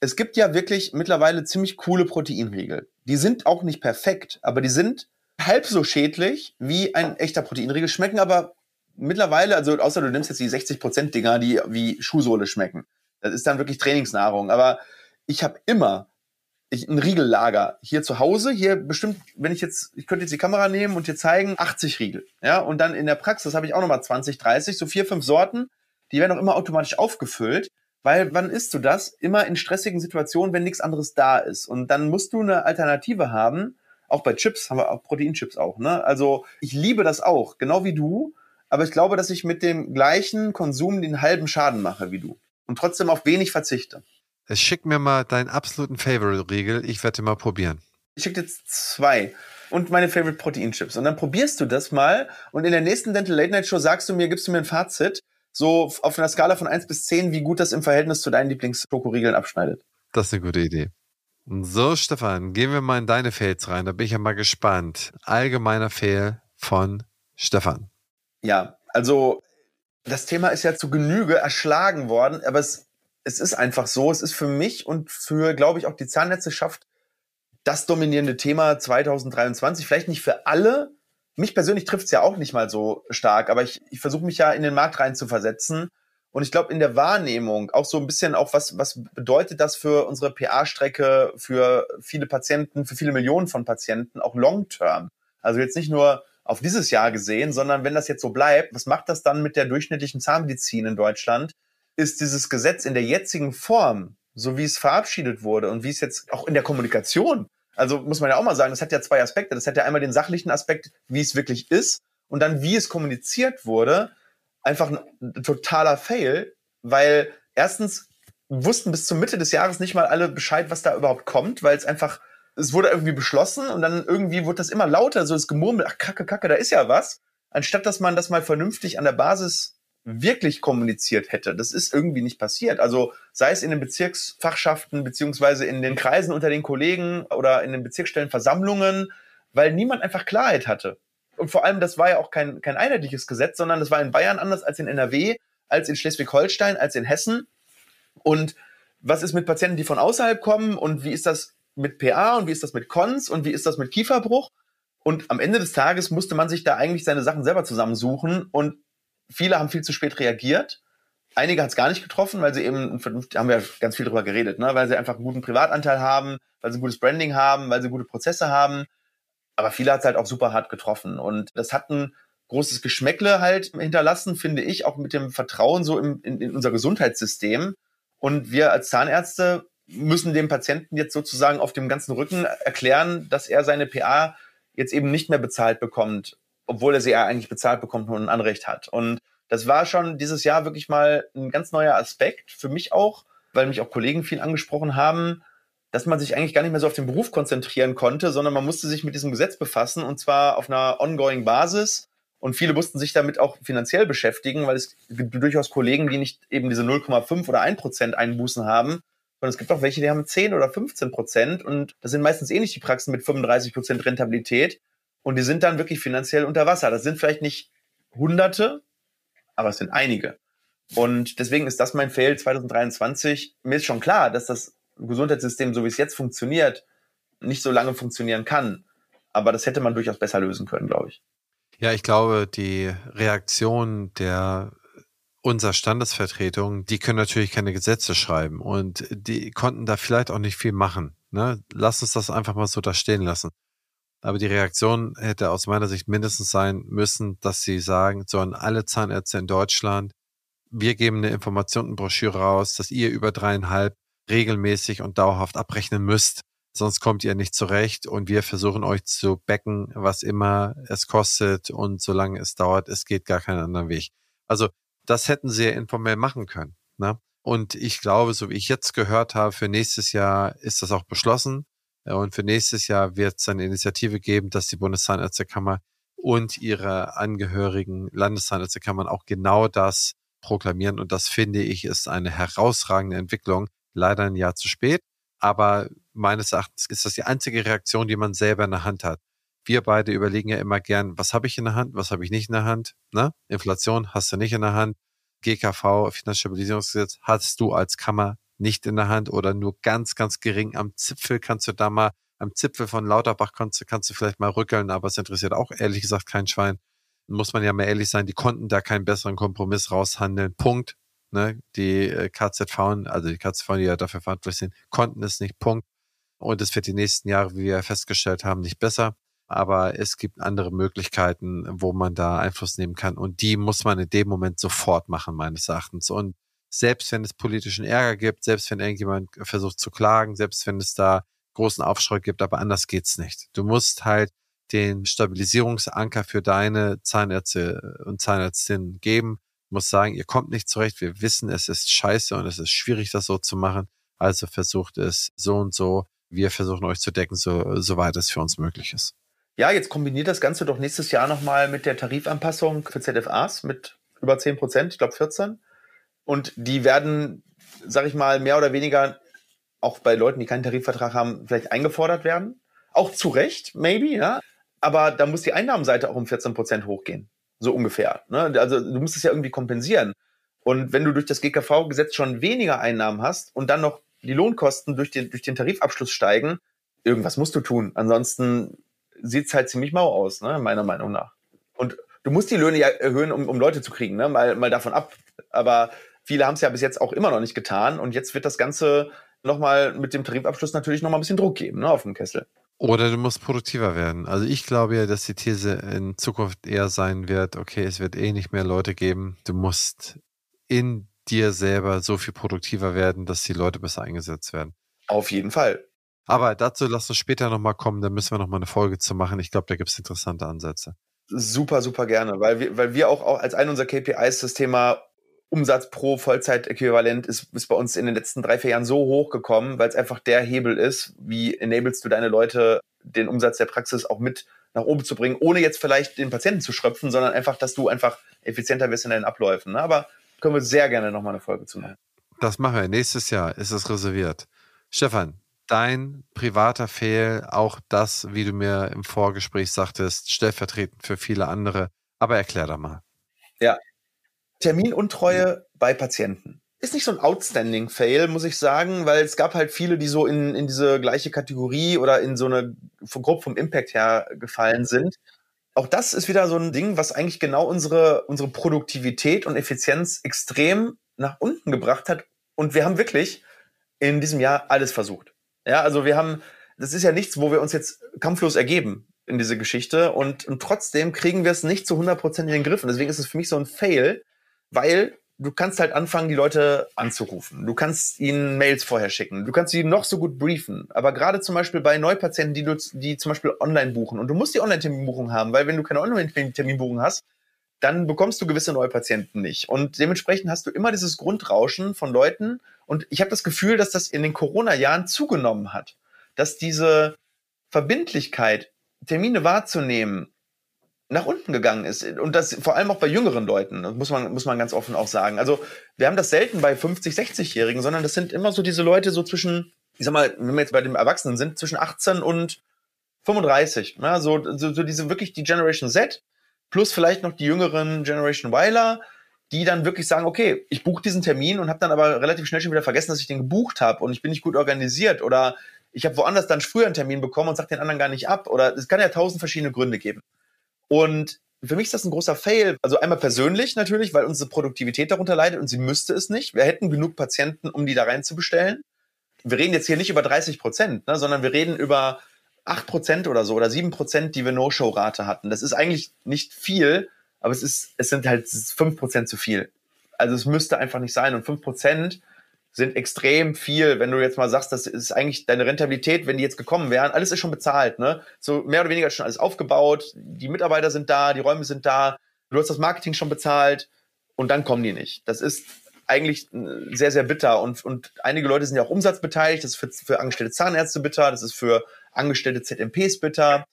Es gibt ja wirklich mittlerweile ziemlich coole Proteinriegel. Die sind auch nicht perfekt, aber die sind halb so schädlich wie ein echter Proteinriegel, schmecken aber mittlerweile, also außer du nimmst jetzt die 60% Dinger, die wie Schuhsohle schmecken. Das ist dann wirklich Trainingsnahrung. Aber ich habe immer ich, ein Riegellager hier zu Hause. Hier bestimmt, wenn ich jetzt, ich könnte jetzt die Kamera nehmen und dir zeigen, 80 Riegel. Ja, und dann in der Praxis habe ich auch nochmal 20, 30, so vier, fünf Sorten. Die werden auch immer automatisch aufgefüllt. Weil wann isst du das? Immer in stressigen Situationen, wenn nichts anderes da ist. Und dann musst du eine Alternative haben, auch bei Chips haben wir auch Proteinchips auch. Ne? Also ich liebe das auch, genau wie du. Aber ich glaube, dass ich mit dem gleichen Konsum den halben Schaden mache wie du. Und trotzdem auf wenig verzichte. Schick mir mal deinen absoluten Favorite-Riegel. Ich werde mal probieren. Ich schicke jetzt zwei und meine Favorite Proteinchips. Und dann probierst du das mal und in der nächsten Dental Late Night Show sagst du mir, gibst du mir ein Fazit, so auf einer Skala von 1 bis 10, wie gut das im Verhältnis zu deinen Lieblings-Schokoriegeln abschneidet. Das ist eine gute Idee. So, Stefan, gehen wir mal in deine Fails rein. Da bin ich ja mal gespannt. Allgemeiner Fail von Stefan. Ja, also das Thema ist ja zu Genüge erschlagen worden, aber es, es ist einfach so. Es ist für mich und für, glaube ich, auch die Zahnärzteschaft das dominierende Thema 2023. Vielleicht nicht für alle. Mich persönlich trifft es ja auch nicht mal so stark, aber ich, ich versuche mich ja in den Markt rein zu versetzen. Und ich glaube, in der Wahrnehmung auch so ein bisschen auch, was, was bedeutet das für unsere PA-Strecke, für viele Patienten, für viele Millionen von Patienten, auch long-term. Also jetzt nicht nur auf dieses Jahr gesehen, sondern wenn das jetzt so bleibt, was macht das dann mit der durchschnittlichen Zahnmedizin in Deutschland? Ist dieses Gesetz in der jetzigen Form, so wie es verabschiedet wurde und wie es jetzt auch in der Kommunikation, also muss man ja auch mal sagen, das hat ja zwei Aspekte. Das hat ja einmal den sachlichen Aspekt, wie es wirklich ist und dann wie es kommuniziert wurde, einfach ein totaler Fail, weil erstens wussten bis zur Mitte des Jahres nicht mal alle Bescheid, was da überhaupt kommt, weil es einfach es wurde irgendwie beschlossen und dann irgendwie wurde das immer lauter, so das Gemurmel, ach kacke, kacke, da ist ja was. Anstatt dass man das mal vernünftig an der Basis wirklich kommuniziert hätte. Das ist irgendwie nicht passiert. Also sei es in den Bezirksfachschaften beziehungsweise in den Kreisen unter den Kollegen oder in den Bezirksstellenversammlungen, weil niemand einfach Klarheit hatte. Und vor allem, das war ja auch kein, kein einheitliches Gesetz, sondern das war in Bayern anders als in NRW, als in Schleswig-Holstein, als in Hessen. Und was ist mit Patienten, die von außerhalb kommen und wie ist das mit PA und wie ist das mit Cons und wie ist das mit Kieferbruch. Und am Ende des Tages musste man sich da eigentlich seine Sachen selber zusammensuchen und viele haben viel zu spät reagiert. Einige hat es gar nicht getroffen, weil sie eben, haben wir ganz viel drüber geredet, ne? weil sie einfach einen guten Privatanteil haben, weil sie ein gutes Branding haben, weil sie gute Prozesse haben. Aber viele hat es halt auch super hart getroffen. Und das hat ein großes Geschmäckle halt hinterlassen, finde ich, auch mit dem Vertrauen so im, in, in unser Gesundheitssystem. Und wir als Zahnärzte müssen dem Patienten jetzt sozusagen auf dem ganzen Rücken erklären, dass er seine PA jetzt eben nicht mehr bezahlt bekommt, obwohl er sie ja eigentlich bezahlt bekommt und ein Anrecht hat. Und das war schon dieses Jahr wirklich mal ein ganz neuer Aspekt für mich auch, weil mich auch Kollegen viel angesprochen haben, dass man sich eigentlich gar nicht mehr so auf den Beruf konzentrieren konnte, sondern man musste sich mit diesem Gesetz befassen und zwar auf einer ongoing Basis. Und viele mussten sich damit auch finanziell beschäftigen, weil es gibt durchaus Kollegen, die nicht eben diese 0,5 oder 1 Prozent Einbußen haben, sondern es gibt auch welche, die haben 10 oder 15 Prozent und das sind meistens ähnlich die Praxen mit 35 Prozent Rentabilität und die sind dann wirklich finanziell unter Wasser. Das sind vielleicht nicht Hunderte, aber es sind einige. Und deswegen ist das mein Fail 2023. Mir ist schon klar, dass das Gesundheitssystem, so wie es jetzt funktioniert, nicht so lange funktionieren kann. Aber das hätte man durchaus besser lösen können, glaube ich. Ja, ich glaube, die Reaktion der unserer Standesvertretung, die können natürlich keine Gesetze schreiben und die konnten da vielleicht auch nicht viel machen. Ne? Lass uns das einfach mal so da stehen lassen. Aber die Reaktion hätte aus meiner Sicht mindestens sein müssen, dass sie sagen, so an alle Zahnärzte in Deutschland, wir geben eine Informationenbroschüre raus, dass ihr über dreieinhalb regelmäßig und dauerhaft abrechnen müsst. Sonst kommt ihr nicht zurecht und wir versuchen euch zu becken, was immer es kostet und solange es dauert, es geht gar keinen anderen Weg. Also das hätten sie ja informell machen können. Ne? Und ich glaube, so wie ich jetzt gehört habe, für nächstes Jahr ist das auch beschlossen. Und für nächstes Jahr wird es eine Initiative geben, dass die Bundeszahnärztekammer und ihre angehörigen Landeszahnärztekammern auch genau das proklamieren. Und das finde ich ist eine herausragende Entwicklung. Leider ein Jahr zu spät. Aber meines Erachtens ist das die einzige Reaktion, die man selber in der Hand hat wir beide überlegen ja immer gern, was habe ich in der Hand, was habe ich nicht in der Hand. Ne? Inflation hast du nicht in der Hand. GKV, Finanzstabilisierungsgesetz, hast du als Kammer nicht in der Hand oder nur ganz, ganz gering am Zipfel kannst du da mal, am Zipfel von Lauterbach kannst, du, kannst du vielleicht mal rückeln, aber es interessiert auch ehrlich gesagt kein Schwein. Muss man ja mal ehrlich sein, die konnten da keinen besseren Kompromiss raushandeln. Punkt. Ne? Die äh, KZV, also die KZV, die ja dafür verantwortlich sind, konnten es nicht. Punkt. Und es wird die nächsten Jahre, wie wir festgestellt haben, nicht besser aber es gibt andere Möglichkeiten, wo man da Einfluss nehmen kann und die muss man in dem Moment sofort machen, meines Erachtens. Und selbst wenn es politischen Ärger gibt, selbst wenn irgendjemand versucht zu klagen, selbst wenn es da großen Aufschrei gibt, aber anders geht's nicht. Du musst halt den Stabilisierungsanker für deine Zahnärzte und Zahnärztinnen geben. Du musst sagen, ihr kommt nicht zurecht. Wir wissen, es ist scheiße und es ist schwierig, das so zu machen. Also versucht es so und so. Wir versuchen euch zu decken, so, soweit es für uns möglich ist. Ja, jetzt kombiniert das Ganze doch nächstes Jahr nochmal mit der Tarifanpassung für ZFAs mit über 10 Prozent, ich glaube 14. Und die werden, sag ich mal, mehr oder weniger auch bei Leuten, die keinen Tarifvertrag haben, vielleicht eingefordert werden. Auch zu Recht, maybe, ja. Aber da muss die Einnahmenseite auch um 14 Prozent hochgehen. So ungefähr. Ne? Also du musst es ja irgendwie kompensieren. Und wenn du durch das GKV-Gesetz schon weniger Einnahmen hast und dann noch die Lohnkosten durch den, durch den Tarifabschluss steigen, irgendwas musst du tun. Ansonsten sieht es halt ziemlich mau aus, ne? meiner Meinung nach. Und du musst die Löhne ja erhöhen, um, um Leute zu kriegen, ne? mal, mal davon ab. Aber viele haben es ja bis jetzt auch immer noch nicht getan. Und jetzt wird das Ganze nochmal mit dem Tarifabschluss natürlich nochmal ein bisschen Druck geben ne, auf dem Kessel. Oder du musst produktiver werden. Also ich glaube ja, dass die These in Zukunft eher sein wird, okay, es wird eh nicht mehr Leute geben. Du musst in dir selber so viel produktiver werden, dass die Leute besser eingesetzt werden. Auf jeden Fall. Aber dazu lass uns später nochmal kommen, da müssen wir nochmal eine Folge zu machen. Ich glaube, da gibt es interessante Ansätze. Super, super gerne, weil wir, weil wir auch, auch als ein unserer KPIs das Thema Umsatz pro Vollzeitäquivalent ist, ist bei uns in den letzten drei, vier Jahren so hoch gekommen, weil es einfach der Hebel ist, wie enablest du deine Leute, den Umsatz der Praxis auch mit nach oben zu bringen, ohne jetzt vielleicht den Patienten zu schröpfen, sondern einfach, dass du einfach effizienter wirst in deinen Abläufen. Ne? Aber können wir sehr gerne nochmal eine Folge zu machen. Das machen wir. Nächstes Jahr ist es reserviert. Stefan, dein privater Fehl, auch das, wie du mir im Vorgespräch sagtest, stellvertretend für viele andere. Aber erklär da mal. Ja, Terminuntreue bei Patienten. Ist nicht so ein outstanding Fail, muss ich sagen, weil es gab halt viele, die so in, in diese gleiche Kategorie oder in so eine Gruppe vom Impact her gefallen sind. Auch das ist wieder so ein Ding, was eigentlich genau unsere, unsere Produktivität und Effizienz extrem nach unten gebracht hat. Und wir haben wirklich in diesem Jahr alles versucht. Ja, also wir haben, das ist ja nichts, wo wir uns jetzt kampflos ergeben in diese Geschichte und, und trotzdem kriegen wir es nicht zu 100% in den Griff. Und deswegen ist es für mich so ein Fail, weil du kannst halt anfangen, die Leute anzurufen. Du kannst ihnen Mails vorher schicken. Du kannst sie noch so gut briefen. Aber gerade zum Beispiel bei Neupatienten, die, du, die zum Beispiel online buchen, und du musst die Online-Terminbuchung haben, weil wenn du keine Online-Terminbuchung hast, dann bekommst du gewisse Neupatienten nicht. Und dementsprechend hast du immer dieses Grundrauschen von Leuten. Und ich habe das Gefühl, dass das in den Corona-Jahren zugenommen hat. Dass diese Verbindlichkeit, Termine wahrzunehmen, nach unten gegangen ist. Und das vor allem auch bei jüngeren Leuten, muss man, muss man ganz offen auch sagen. Also wir haben das selten bei 50, 60-Jährigen, sondern das sind immer so diese Leute so zwischen, ich sag mal, wenn wir jetzt bei den Erwachsenen sind, zwischen 18 und 35. Ne? So, so, so diese wirklich die Generation Z plus vielleicht noch die jüngeren Generation Weiler, die dann wirklich sagen, okay, ich buche diesen Termin und habe dann aber relativ schnell schon wieder vergessen, dass ich den gebucht habe und ich bin nicht gut organisiert oder ich habe woanders dann früher einen Termin bekommen und sage den anderen gar nicht ab oder es kann ja tausend verschiedene Gründe geben. Und für mich ist das ein großer Fail. Also einmal persönlich natürlich, weil unsere Produktivität darunter leidet und sie müsste es nicht. Wir hätten genug Patienten, um die da reinzubestellen. Wir reden jetzt hier nicht über 30 Prozent, ne, sondern wir reden über 8 Prozent oder so oder 7 Prozent, die wir No-Show-Rate hatten. Das ist eigentlich nicht viel, aber es ist, es sind halt 5 Prozent zu viel. Also es müsste einfach nicht sein. Und 5 Prozent sind extrem viel, wenn du jetzt mal sagst, das ist eigentlich deine Rentabilität, wenn die jetzt gekommen wären, alles ist schon bezahlt, ne? So mehr oder weniger schon alles aufgebaut, die Mitarbeiter sind da, die Räume sind da, du hast das Marketing schon bezahlt und dann kommen die nicht. Das ist eigentlich äh, sehr, sehr bitter und, und einige Leute sind ja auch umsatzbeteiligt, das ist für, für angestellte Zahnärzte bitter, das ist für angestellte ZMPs bitter.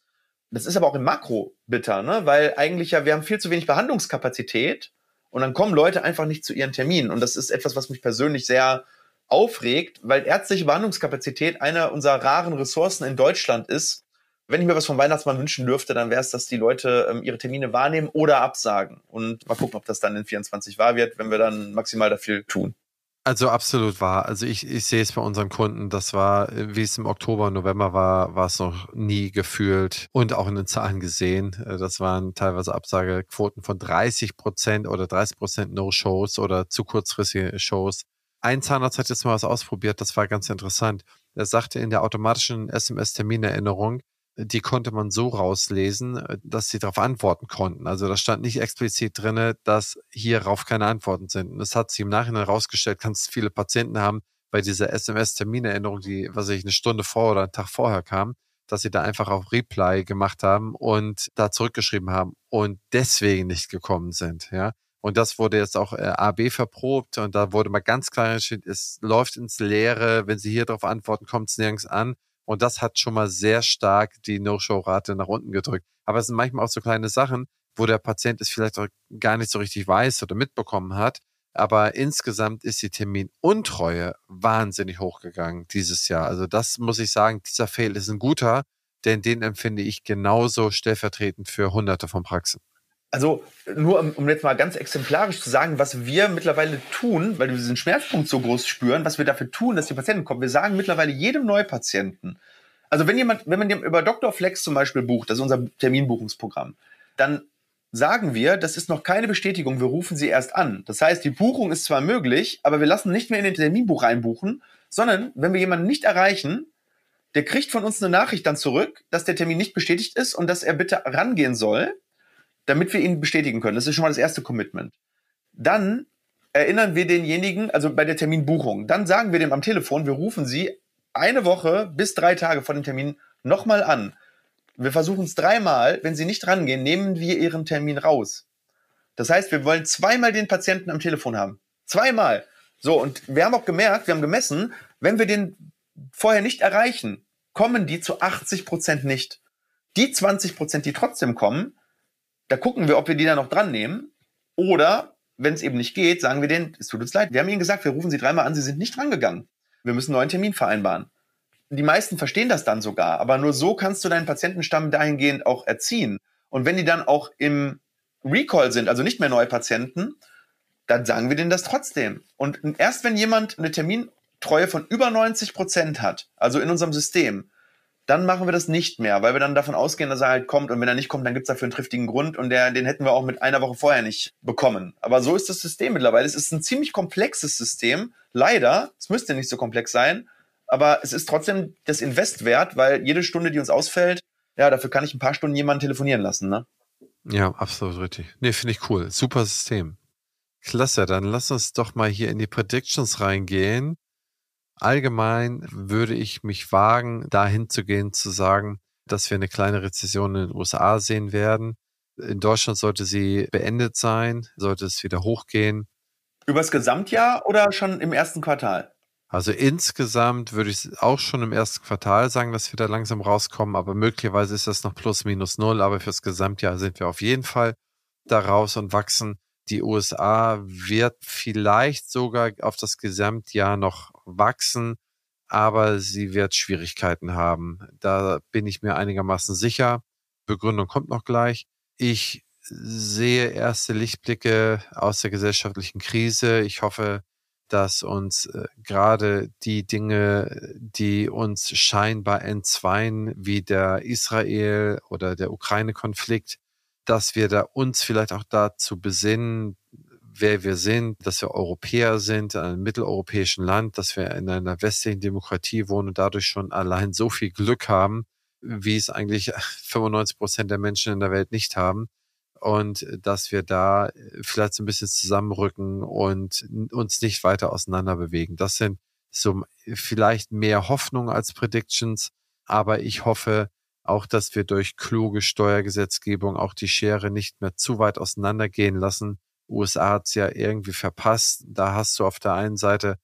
Das ist aber auch im Makro bitter, ne? weil eigentlich ja, wir haben viel zu wenig Behandlungskapazität und dann kommen Leute einfach nicht zu ihren Terminen. Und das ist etwas, was mich persönlich sehr aufregt, weil ärztliche Behandlungskapazität einer unserer raren Ressourcen in Deutschland ist. Wenn ich mir was vom Weihnachtsmann wünschen dürfte, dann wäre es, dass die Leute ähm, ihre Termine wahrnehmen oder absagen. Und mal gucken, ob das dann in 24 wahr wird, wenn wir dann maximal dafür tun. Also absolut wahr. Also ich, ich sehe es bei unseren Kunden, das war, wie es im Oktober, November war, war es noch nie gefühlt und auch in den Zahlen gesehen. Äh, das waren teilweise Absagequoten von 30 Prozent oder 30 Prozent No-Shows oder zu kurzfristige Shows. Ein Zahnarzt hat jetzt mal was ausprobiert, das war ganz interessant. Er sagte in der automatischen SMS-Terminerinnerung, die konnte man so rauslesen, äh, dass sie darauf antworten konnten. Also da stand nicht explizit drin, dass hierauf keine Antworten sind. Und das hat sich im Nachhinein herausgestellt, kannst [laughs] viele Patienten haben bei dieser SMS-Terminerinnerung, die, was ich, eine Stunde vor oder einen Tag vorher kam, dass sie da einfach auf Reply gemacht haben und da zurückgeschrieben haben und deswegen nicht gekommen sind, ja. Und das wurde jetzt auch äh, AB verprobt und da wurde mal ganz klar entschieden, es läuft ins Leere, wenn Sie hier darauf antworten, kommt es nirgends an. Und das hat schon mal sehr stark die No-Show-Rate nach unten gedrückt. Aber es sind manchmal auch so kleine Sachen, wo der Patient es vielleicht gar nicht so richtig weiß oder mitbekommen hat. Aber insgesamt ist die Terminuntreue wahnsinnig hochgegangen dieses Jahr. Also das muss ich sagen, dieser Fail ist ein guter, denn den empfinde ich genauso stellvertretend für hunderte von Praxen. Also nur um, um, jetzt mal ganz exemplarisch zu sagen, was wir mittlerweile tun, weil wir diesen Schmerzpunkt so groß spüren, was wir dafür tun, dass die Patienten kommen. Wir sagen mittlerweile jedem Neupatienten, also wenn jemand, wenn man über Dr. Flex zum Beispiel bucht, das ist unser Terminbuchungsprogramm, dann sagen wir, das ist noch keine Bestätigung, wir rufen sie erst an. Das heißt, die Buchung ist zwar möglich, aber wir lassen nicht mehr in den Terminbuch reinbuchen, sondern wenn wir jemanden nicht erreichen, der kriegt von uns eine Nachricht dann zurück, dass der Termin nicht bestätigt ist und dass er bitte rangehen soll, damit wir ihn bestätigen können. Das ist schon mal das erste Commitment. Dann erinnern wir denjenigen, also bei der Terminbuchung, dann sagen wir dem am Telefon, wir rufen sie eine Woche bis drei Tage vor dem Termin nochmal an. Wir versuchen es dreimal. Wenn Sie nicht rangehen, nehmen wir Ihren Termin raus. Das heißt, wir wollen zweimal den Patienten am Telefon haben. Zweimal. So, und wir haben auch gemerkt, wir haben gemessen, wenn wir den vorher nicht erreichen, kommen die zu 80 Prozent nicht. Die 20 Prozent, die trotzdem kommen, da gucken wir, ob wir die da noch dran nehmen. Oder, wenn es eben nicht geht, sagen wir denen, es tut uns leid. Wir haben ihnen gesagt, wir rufen sie dreimal an, sie sind nicht rangegangen. Wir müssen einen neuen Termin vereinbaren die meisten verstehen das dann sogar, aber nur so kannst du deinen Patientenstamm dahingehend auch erziehen. Und wenn die dann auch im Recall sind, also nicht mehr neue Patienten, dann sagen wir denen das trotzdem. Und erst wenn jemand eine Termintreue von über 90 Prozent hat, also in unserem System, dann machen wir das nicht mehr, weil wir dann davon ausgehen, dass er halt kommt und wenn er nicht kommt, dann gibt es dafür einen triftigen Grund und der, den hätten wir auch mit einer Woche vorher nicht bekommen. Aber so ist das System mittlerweile. Es ist ein ziemlich komplexes System. Leider, es müsste nicht so komplex sein, aber es ist trotzdem das Invest wert, weil jede Stunde, die uns ausfällt, ja, dafür kann ich ein paar Stunden jemanden telefonieren lassen, ne? Ja, absolut richtig. Nee, finde ich cool. Super System. Klasse, dann lass uns doch mal hier in die Predictions reingehen. Allgemein würde ich mich wagen, dahin zu gehen, zu sagen, dass wir eine kleine Rezession in den USA sehen werden. In Deutschland sollte sie beendet sein, sollte es wieder hochgehen. Übers Gesamtjahr oder schon im ersten Quartal? Also insgesamt würde ich auch schon im ersten Quartal sagen, dass wir da langsam rauskommen, aber möglicherweise ist das noch plus minus null, aber fürs Gesamtjahr sind wir auf jeden Fall da raus und wachsen. Die USA wird vielleicht sogar auf das Gesamtjahr noch wachsen, aber sie wird Schwierigkeiten haben. Da bin ich mir einigermaßen sicher. Begründung kommt noch gleich. Ich sehe erste Lichtblicke aus der gesellschaftlichen Krise. Ich hoffe, dass uns äh, gerade die Dinge, die uns scheinbar entzweien, wie der Israel oder der Ukraine-Konflikt, dass wir da uns vielleicht auch dazu besinnen, wer wir sind, dass wir Europäer sind, in einem mitteleuropäischen Land, dass wir in einer westlichen Demokratie wohnen und dadurch schon allein so viel Glück haben, wie es eigentlich [laughs] 95 Prozent der Menschen in der Welt nicht haben und dass wir da äh, vielleicht so ein bisschen zusammenrücken und uns nicht weiter auseinander bewegen. Das sind so vielleicht mehr Hoffnung als Predictions, aber ich hoffe auch, dass wir durch kluge Steuergesetzgebung auch die Schere nicht mehr zu weit auseinandergehen lassen. USA hat es ja irgendwie verpasst. Da hast du auf der einen Seite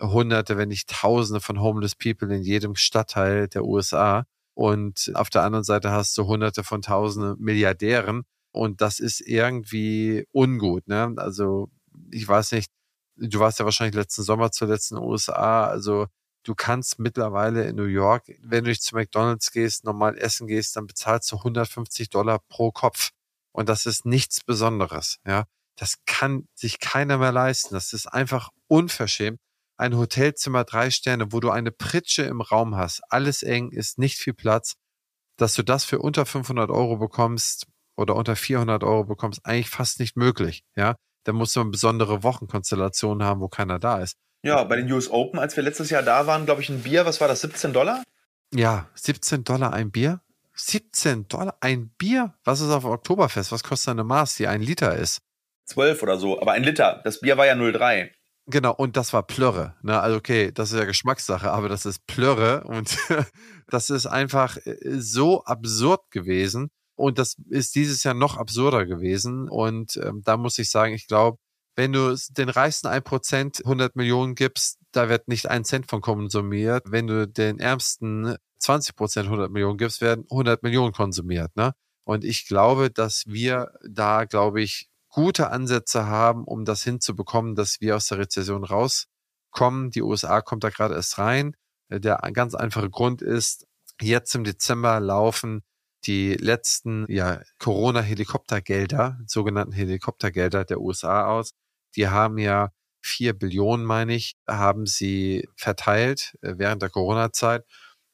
Hunderte, wenn nicht Tausende von Homeless People in jedem Stadtteil der USA. Und auf der anderen Seite hast du Hunderte von Tausende Milliardären, und das ist irgendwie ungut. Ne? Also ich weiß nicht, du warst ja wahrscheinlich letzten Sommer zuletzt in den USA. Also du kannst mittlerweile in New York, wenn du nicht zu McDonald's gehst, normal essen gehst, dann bezahlst du 150 Dollar pro Kopf. Und das ist nichts Besonderes. Ja, das kann sich keiner mehr leisten. Das ist einfach unverschämt. Ein Hotelzimmer, drei Sterne, wo du eine Pritsche im Raum hast, alles eng, ist nicht viel Platz, dass du das für unter 500 Euro bekommst, oder unter 400 Euro bekommst, eigentlich fast nicht möglich. Ja, da musst du eine besondere Wochenkonstellation haben, wo keiner da ist. Ja, bei den US Open, als wir letztes Jahr da waren, glaube ich, ein Bier, was war das, 17 Dollar? Ja, 17 Dollar ein Bier? 17 Dollar ein Bier? Was ist auf Oktoberfest? Was kostet eine Maß, die ein Liter ist? 12 oder so, aber ein Liter. Das Bier war ja 0,3. Genau, und das war Plörre. Ne? Also okay, das ist ja Geschmackssache, aber das ist Plörre und [laughs] das ist einfach äh, so absurd gewesen. Und das ist dieses Jahr noch absurder gewesen. Und ähm, da muss ich sagen, ich glaube, wenn du den reichsten 1% 100 Millionen gibst, da wird nicht ein Cent von konsumiert. Wenn du den ärmsten 20% 100 Millionen gibst, werden 100 Millionen konsumiert. Ne? Und ich glaube, dass wir da, glaube ich, gute Ansätze haben, um das hinzubekommen, dass wir aus der Rezession rauskommen. Die USA kommt da gerade erst rein. Der ganz einfache Grund ist, jetzt im Dezember laufen die letzten ja, Corona-Helikoptergelder, sogenannten Helikoptergelder der USA aus. Die haben ja vier Billionen, meine ich, haben sie verteilt äh, während der Corona-Zeit.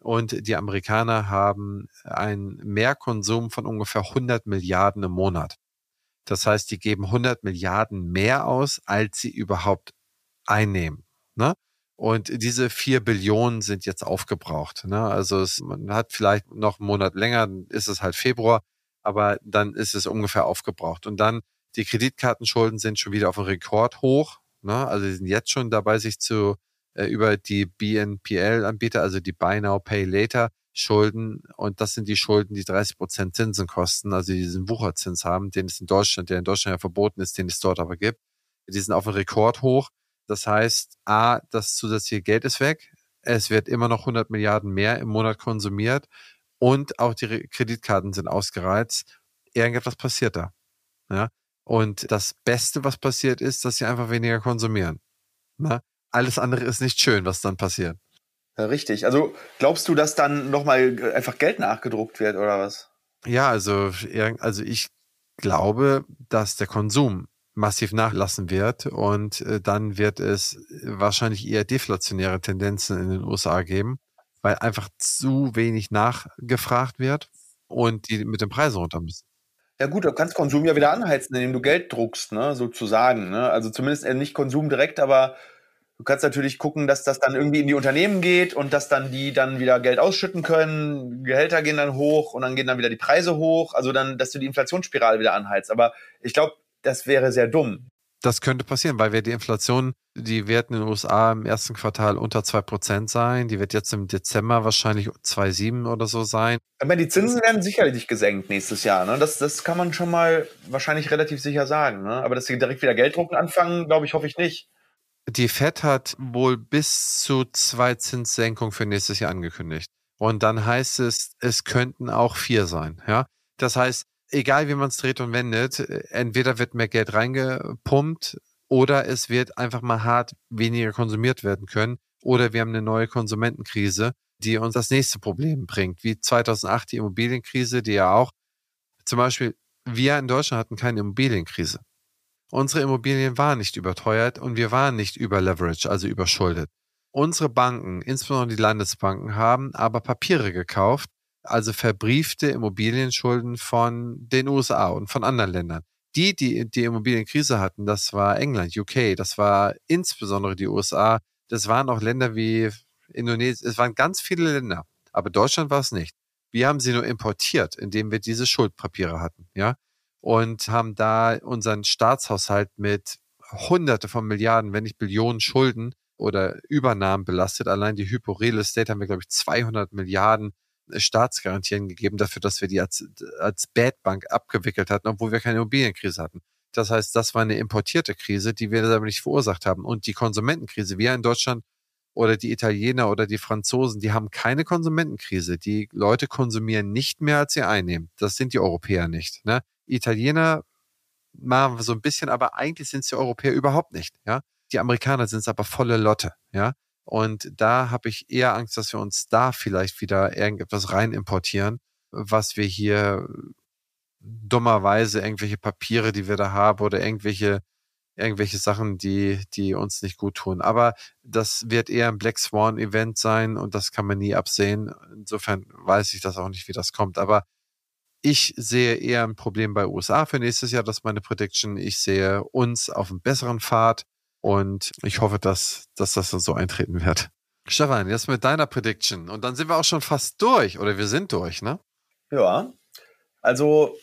Und die Amerikaner haben einen Mehrkonsum von ungefähr 100 Milliarden im Monat. Das heißt, die geben 100 Milliarden mehr aus, als sie überhaupt einnehmen. Ne? Und diese vier Billionen sind jetzt aufgebraucht. Ne? Also es, man hat vielleicht noch einen Monat länger, dann ist es halt Februar, aber dann ist es ungefähr aufgebraucht. Und dann die Kreditkartenschulden sind schon wieder auf einem Rekord hoch. Ne? Also die sind jetzt schon dabei, sich zu äh, über die BNPL-Anbieter, also die Buy Now Pay Later Schulden. Und das sind die Schulden, die 30 Prozent Zinsen kosten, also diesen Wucherzins haben, den es in Deutschland, der in Deutschland ja verboten ist, den es dort aber gibt. Die sind auf einem Rekord hoch. Das heißt, A, das zusätzliche Geld ist weg. Es wird immer noch 100 Milliarden mehr im Monat konsumiert und auch die Kreditkarten sind ausgereizt. Irgendetwas passiert da. Ja? Und das Beste, was passiert ist, dass sie einfach weniger konsumieren. Na? Alles andere ist nicht schön, was dann passiert. Ja, richtig. Also glaubst du, dass dann nochmal einfach Geld nachgedruckt wird oder was? Ja, also, also ich glaube, dass der Konsum massiv nachlassen wird und äh, dann wird es wahrscheinlich eher deflationäre Tendenzen in den USA geben, weil einfach zu wenig nachgefragt wird und die mit den Preisen runter müssen. Ja gut, du kannst Konsum ja wieder anheizen, indem du Geld druckst, ne, sozusagen. Ne? Also zumindest äh, nicht Konsum direkt, aber du kannst natürlich gucken, dass das dann irgendwie in die Unternehmen geht und dass dann die dann wieder Geld ausschütten können, Gehälter gehen dann hoch und dann gehen dann wieder die Preise hoch, also dann, dass du die Inflationsspirale wieder anheizt. Aber ich glaube, das wäre sehr dumm. Das könnte passieren, weil wir die Inflation, die wird in den USA im ersten Quartal unter 2% sein. Die wird jetzt im Dezember wahrscheinlich 2,7 oder so sein. Aber die Zinsen werden sicherlich gesenkt nächstes Jahr. Ne? Das, das kann man schon mal wahrscheinlich relativ sicher sagen. Ne? Aber dass sie direkt wieder Geld drucken anfangen, glaube ich, hoffe ich nicht. Die Fed hat wohl bis zu zwei Zinssenkungen für nächstes Jahr angekündigt. Und dann heißt es, es könnten auch vier sein. Ja, das heißt, egal wie man es dreht und wendet, entweder wird mehr Geld reingepumpt oder es wird einfach mal hart weniger konsumiert werden können oder wir haben eine neue Konsumentenkrise, die uns das nächste Problem bringt, wie 2008 die Immobilienkrise, die ja auch zum Beispiel wir in Deutschland hatten keine Immobilienkrise. Unsere Immobilien waren nicht überteuert und wir waren nicht über Leverage, also überschuldet. Unsere Banken, insbesondere die Landesbanken, haben aber Papiere gekauft, also verbriefte Immobilienschulden von den USA und von anderen Ländern. Die, die die Immobilienkrise hatten, das war England, UK, das war insbesondere die USA, das waren auch Länder wie Indonesien, es waren ganz viele Länder, aber Deutschland war es nicht. Wir haben sie nur importiert, indem wir diese Schuldpapiere hatten, ja, und haben da unseren Staatshaushalt mit Hunderte von Milliarden, wenn nicht Billionen Schulden oder Übernahmen belastet. Allein die Hypo Real Estate haben wir, glaube ich, 200 Milliarden Staatsgarantien gegeben dafür, dass wir die als, als Bad Bank abgewickelt hatten, obwohl wir keine Immobilienkrise hatten. Das heißt, das war eine importierte Krise, die wir aber nicht verursacht haben. Und die Konsumentenkrise, wir in Deutschland oder die Italiener oder die Franzosen, die haben keine Konsumentenkrise. Die Leute konsumieren nicht mehr, als sie einnehmen. Das sind die Europäer nicht. Ne? Italiener machen so ein bisschen, aber eigentlich sind es die Europäer überhaupt nicht. Ja? Die Amerikaner sind es aber volle Lotte. Ja? Und da habe ich eher Angst, dass wir uns da vielleicht wieder irgendetwas rein importieren, was wir hier dummerweise irgendwelche Papiere, die wir da haben oder irgendwelche irgendwelche Sachen, die, die uns nicht gut tun. Aber das wird eher ein Black Swan Event sein und das kann man nie absehen. Insofern weiß ich das auch nicht, wie das kommt. Aber ich sehe eher ein Problem bei USA für nächstes Jahr. Das ist meine Prediction. Ich sehe uns auf einem besseren Pfad. Und ich hoffe, dass, dass das so eintreten wird. Stefan, jetzt mit deiner Prediction. Und dann sind wir auch schon fast durch. Oder wir sind durch, ne? Ja. Also,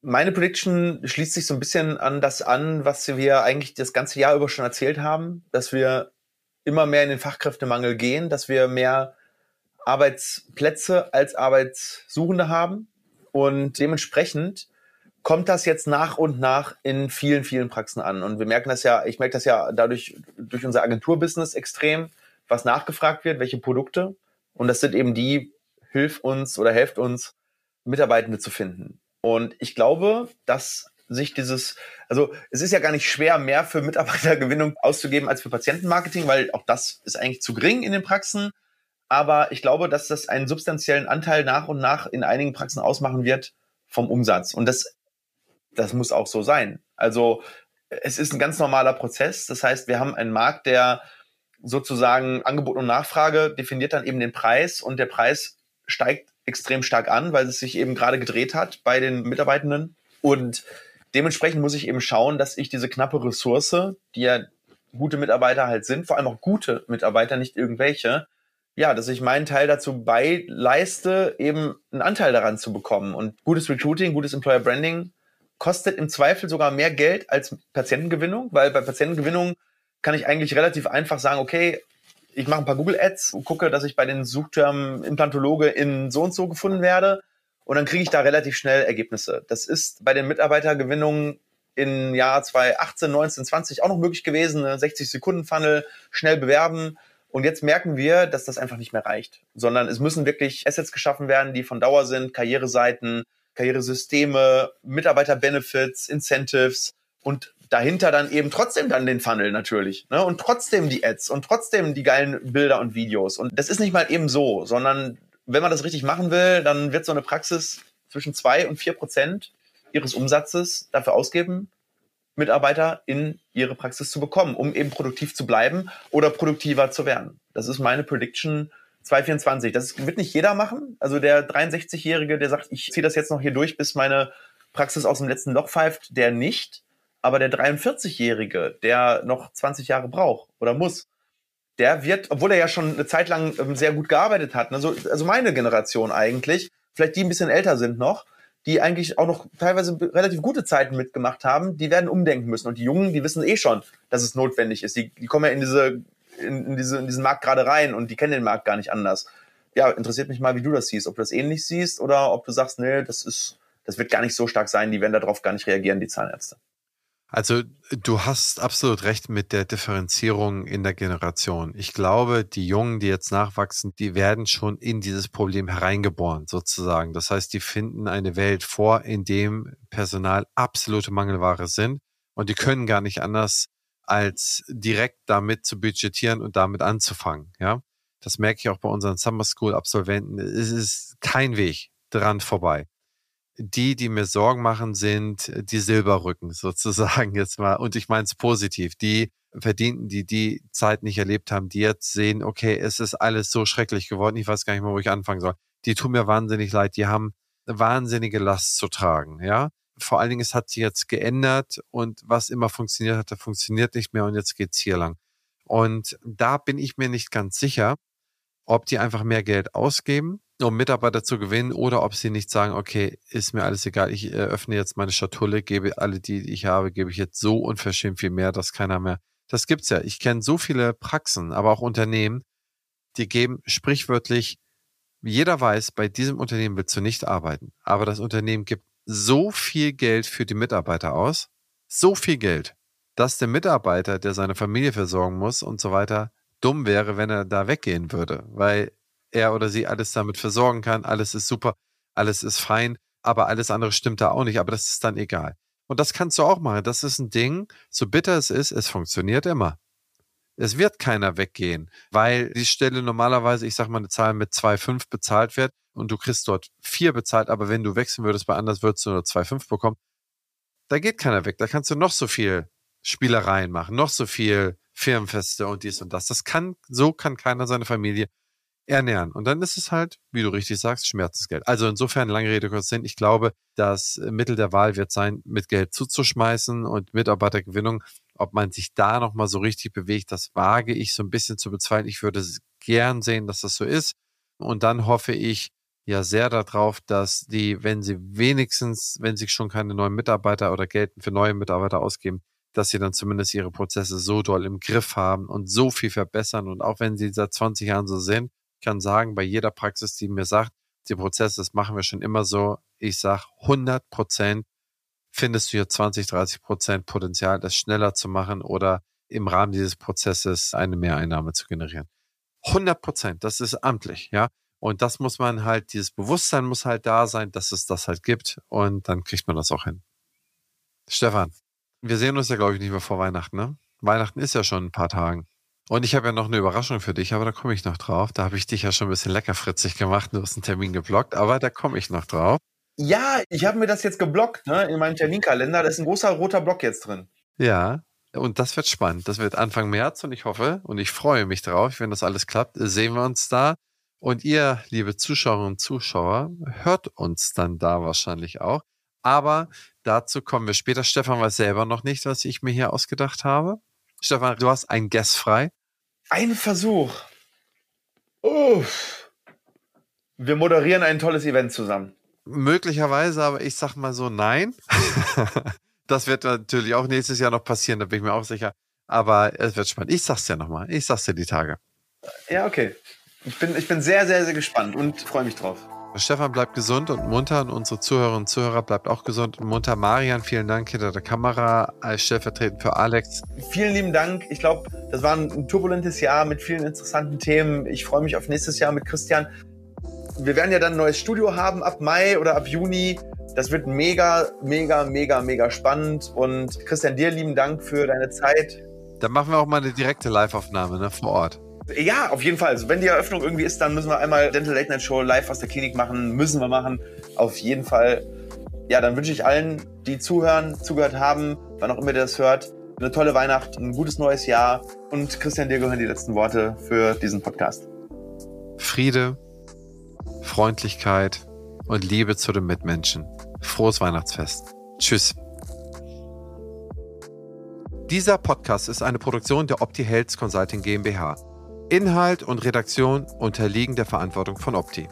meine Prediction schließt sich so ein bisschen an das an, was wir eigentlich das ganze Jahr über schon erzählt haben, dass wir immer mehr in den Fachkräftemangel gehen, dass wir mehr Arbeitsplätze als Arbeitssuchende haben und dementsprechend kommt das jetzt nach und nach in vielen, vielen Praxen an. Und wir merken das ja, ich merke das ja dadurch durch unser Agenturbusiness extrem, was nachgefragt wird, welche Produkte. Und das sind eben die, hilf uns oder helft uns, Mitarbeitende zu finden. Und ich glaube, dass sich dieses, also es ist ja gar nicht schwer, mehr für Mitarbeitergewinnung auszugeben als für Patientenmarketing, weil auch das ist eigentlich zu gering in den Praxen. Aber ich glaube, dass das einen substanziellen Anteil nach und nach in einigen Praxen ausmachen wird vom Umsatz. Und das, das muss auch so sein. Also es ist ein ganz normaler Prozess. Das heißt, wir haben einen Markt, der sozusagen Angebot und Nachfrage definiert dann eben den Preis und der Preis steigt extrem stark an, weil es sich eben gerade gedreht hat bei den Mitarbeitenden. Und dementsprechend muss ich eben schauen, dass ich diese knappe Ressource, die ja gute Mitarbeiter halt sind, vor allem auch gute Mitarbeiter, nicht irgendwelche, ja, dass ich meinen Teil dazu beileiste, eben einen Anteil daran zu bekommen. Und gutes Recruiting, gutes Employer Branding kostet im Zweifel sogar mehr Geld als Patientengewinnung, weil bei Patientengewinnung kann ich eigentlich relativ einfach sagen, okay, ich mache ein paar Google Ads und gucke, dass ich bei den Suchtermen Implantologe in so und so gefunden werde und dann kriege ich da relativ schnell Ergebnisse. Das ist bei den Mitarbeitergewinnungen im Jahr 2018, 19, 20 auch noch möglich gewesen, eine 60 Sekunden Funnel, schnell bewerben. Und jetzt merken wir, dass das einfach nicht mehr reicht, sondern es müssen wirklich Assets geschaffen werden, die von Dauer sind, Karriereseiten, Karrieresysteme, Mitarbeiterbenefits, Incentives und dahinter dann eben trotzdem dann den Funnel natürlich ne? und trotzdem die Ads und trotzdem die geilen Bilder und Videos. Und das ist nicht mal eben so, sondern wenn man das richtig machen will, dann wird so eine Praxis zwischen zwei und vier Prozent ihres Umsatzes dafür ausgeben, Mitarbeiter in ihre Praxis zu bekommen, um eben produktiv zu bleiben oder produktiver zu werden. Das ist meine Prediction 2024. Das wird nicht jeder machen. Also der 63-Jährige, der sagt, ich ziehe das jetzt noch hier durch, bis meine Praxis aus dem letzten Loch pfeift, der nicht. Aber der 43-Jährige, der noch 20 Jahre braucht oder muss, der wird, obwohl er ja schon eine Zeit lang ähm, sehr gut gearbeitet hat, ne, so, also meine Generation eigentlich, vielleicht die ein bisschen älter sind noch, die eigentlich auch noch teilweise relativ gute Zeiten mitgemacht haben, die werden umdenken müssen. Und die Jungen, die wissen eh schon, dass es notwendig ist. Die, die kommen ja in diese in, in, diese, in diesen Markt gerade rein und die kennen den Markt gar nicht anders. Ja, interessiert mich mal, wie du das siehst. Ob du das ähnlich siehst oder ob du sagst, nee, das ist, das wird gar nicht so stark sein, die werden darauf gar nicht reagieren, die Zahnärzte. Also du hast absolut recht mit der Differenzierung in der Generation. Ich glaube, die Jungen, die jetzt nachwachsen, die werden schon in dieses Problem hereingeboren, sozusagen. Das heißt, die finden eine Welt vor, in dem Personal absolute Mangelware sind und die können gar nicht anders als direkt damit zu budgetieren und damit anzufangen. Ja, das merke ich auch bei unseren Summer School Absolventen. Es ist kein Weg dran vorbei. Die, die mir Sorgen machen, sind die Silberrücken sozusagen jetzt mal. Und ich meine es positiv. Die Verdienten, die die Zeit nicht erlebt haben, die jetzt sehen, okay, es ist alles so schrecklich geworden. Ich weiß gar nicht mehr, wo ich anfangen soll. Die tun mir wahnsinnig leid. Die haben wahnsinnige Last zu tragen. Ja, vor allen Dingen, es hat sich jetzt geändert und was immer funktioniert hatte, funktioniert nicht mehr und jetzt geht's hier lang. Und da bin ich mir nicht ganz sicher, ob die einfach mehr Geld ausgeben, um Mitarbeiter zu gewinnen, oder ob sie nicht sagen, okay, ist mir alles egal, ich öffne jetzt meine Schatulle, gebe alle, die ich habe, gebe ich jetzt so unverschämt viel mehr, dass keiner mehr. Das gibt's ja. Ich kenne so viele Praxen, aber auch Unternehmen, die geben sprichwörtlich, jeder weiß, bei diesem Unternehmen willst du nicht arbeiten, aber das Unternehmen gibt so viel Geld für die Mitarbeiter aus, so viel Geld, dass der Mitarbeiter, der seine Familie versorgen muss und so weiter, dumm wäre, wenn er da weggehen würde, weil er oder sie alles damit versorgen kann, alles ist super, alles ist fein, aber alles andere stimmt da auch nicht, aber das ist dann egal. Und das kannst du auch machen. Das ist ein Ding, so bitter es ist, es funktioniert immer. Es wird keiner weggehen, weil die Stelle normalerweise, ich sag mal, eine Zahl mit 2,5 bezahlt wird und du kriegst dort 4 bezahlt, aber wenn du wechseln würdest bei anders, würdest du nur 2,5 bekommen. Da geht keiner weg. Da kannst du noch so viel Spielereien machen, noch so viel Firmenfeste und dies und das. Das kann, so kann keiner seine Familie ernähren. Und dann ist es halt, wie du richtig sagst, Schmerzensgeld. Also insofern, lange Rede, kurz Sinn. Ich glaube, das Mittel der Wahl wird sein, mit Geld zuzuschmeißen und Mitarbeitergewinnung ob man sich da nochmal so richtig bewegt, das wage ich so ein bisschen zu bezweifeln. Ich würde gern sehen, dass das so ist. Und dann hoffe ich ja sehr darauf, dass die, wenn sie wenigstens, wenn sie schon keine neuen Mitarbeiter oder Geld für neue Mitarbeiter ausgeben, dass sie dann zumindest ihre Prozesse so doll im Griff haben und so viel verbessern. Und auch wenn sie seit 20 Jahren so sind, ich kann sagen, bei jeder Praxis, die mir sagt, die Prozesse, das machen wir schon immer so, ich sage 100 Prozent findest du hier 20, 30 Prozent Potenzial, das schneller zu machen oder im Rahmen dieses Prozesses eine Mehreinnahme zu generieren. 100 Prozent, das ist amtlich, ja. Und das muss man halt, dieses Bewusstsein muss halt da sein, dass es das halt gibt. Und dann kriegt man das auch hin. Stefan, wir sehen uns ja, glaube ich, nicht mehr vor Weihnachten, ne? Weihnachten ist ja schon ein paar Tagen. Und ich habe ja noch eine Überraschung für dich, aber da komme ich noch drauf. Da habe ich dich ja schon ein bisschen leckerfritzig gemacht. Du hast einen Termin geblockt, aber da komme ich noch drauf. Ja, ich habe mir das jetzt geblockt, ne, in meinem Terminkalender. Da ist ein großer roter Block jetzt drin. Ja, und das wird spannend. Das wird Anfang März und ich hoffe und ich freue mich drauf, wenn das alles klappt, sehen wir uns da. Und ihr, liebe Zuschauerinnen und Zuschauer, hört uns dann da wahrscheinlich auch. Aber dazu kommen wir später. Stefan weiß selber noch nicht, was ich mir hier ausgedacht habe. Stefan, du hast ein Guess frei. Ein Versuch. Uff. Wir moderieren ein tolles Event zusammen. Möglicherweise, aber ich sag mal so, nein. [laughs] das wird natürlich auch nächstes Jahr noch passieren, da bin ich mir auch sicher. Aber es wird spannend. Ich sag's ja nochmal. Ich sag's dir die Tage. Ja, okay. Ich bin, ich bin sehr, sehr, sehr gespannt und freue mich drauf. Stefan bleibt gesund und munter und unsere Zuhörerinnen und Zuhörer bleibt auch gesund und munter. Marian, vielen Dank hinter der Kamera als stellvertretend für Alex. Vielen lieben Dank. Ich glaube, das war ein turbulentes Jahr mit vielen interessanten Themen. Ich freue mich auf nächstes Jahr mit Christian. Wir werden ja dann ein neues Studio haben ab Mai oder ab Juni. Das wird mega, mega, mega, mega spannend. Und Christian, dir lieben Dank für deine Zeit. Dann machen wir auch mal eine direkte Live-Aufnahme ne, vor Ort. Ja, auf jeden Fall. Also wenn die Eröffnung irgendwie ist, dann müssen wir einmal Dental Late Night Show live aus der Klinik machen. Müssen wir machen. Auf jeden Fall. Ja, dann wünsche ich allen, die zuhören, zugehört haben, wann auch immer ihr das hört, eine tolle Weihnacht, ein gutes neues Jahr. Und Christian, dir gehören die letzten Worte für diesen Podcast. Friede, Freundlichkeit und Liebe zu den Mitmenschen. Frohes Weihnachtsfest. Tschüss. Dieser Podcast ist eine Produktion der Opti Health Consulting GmbH. Inhalt und Redaktion unterliegen der Verantwortung von Opti.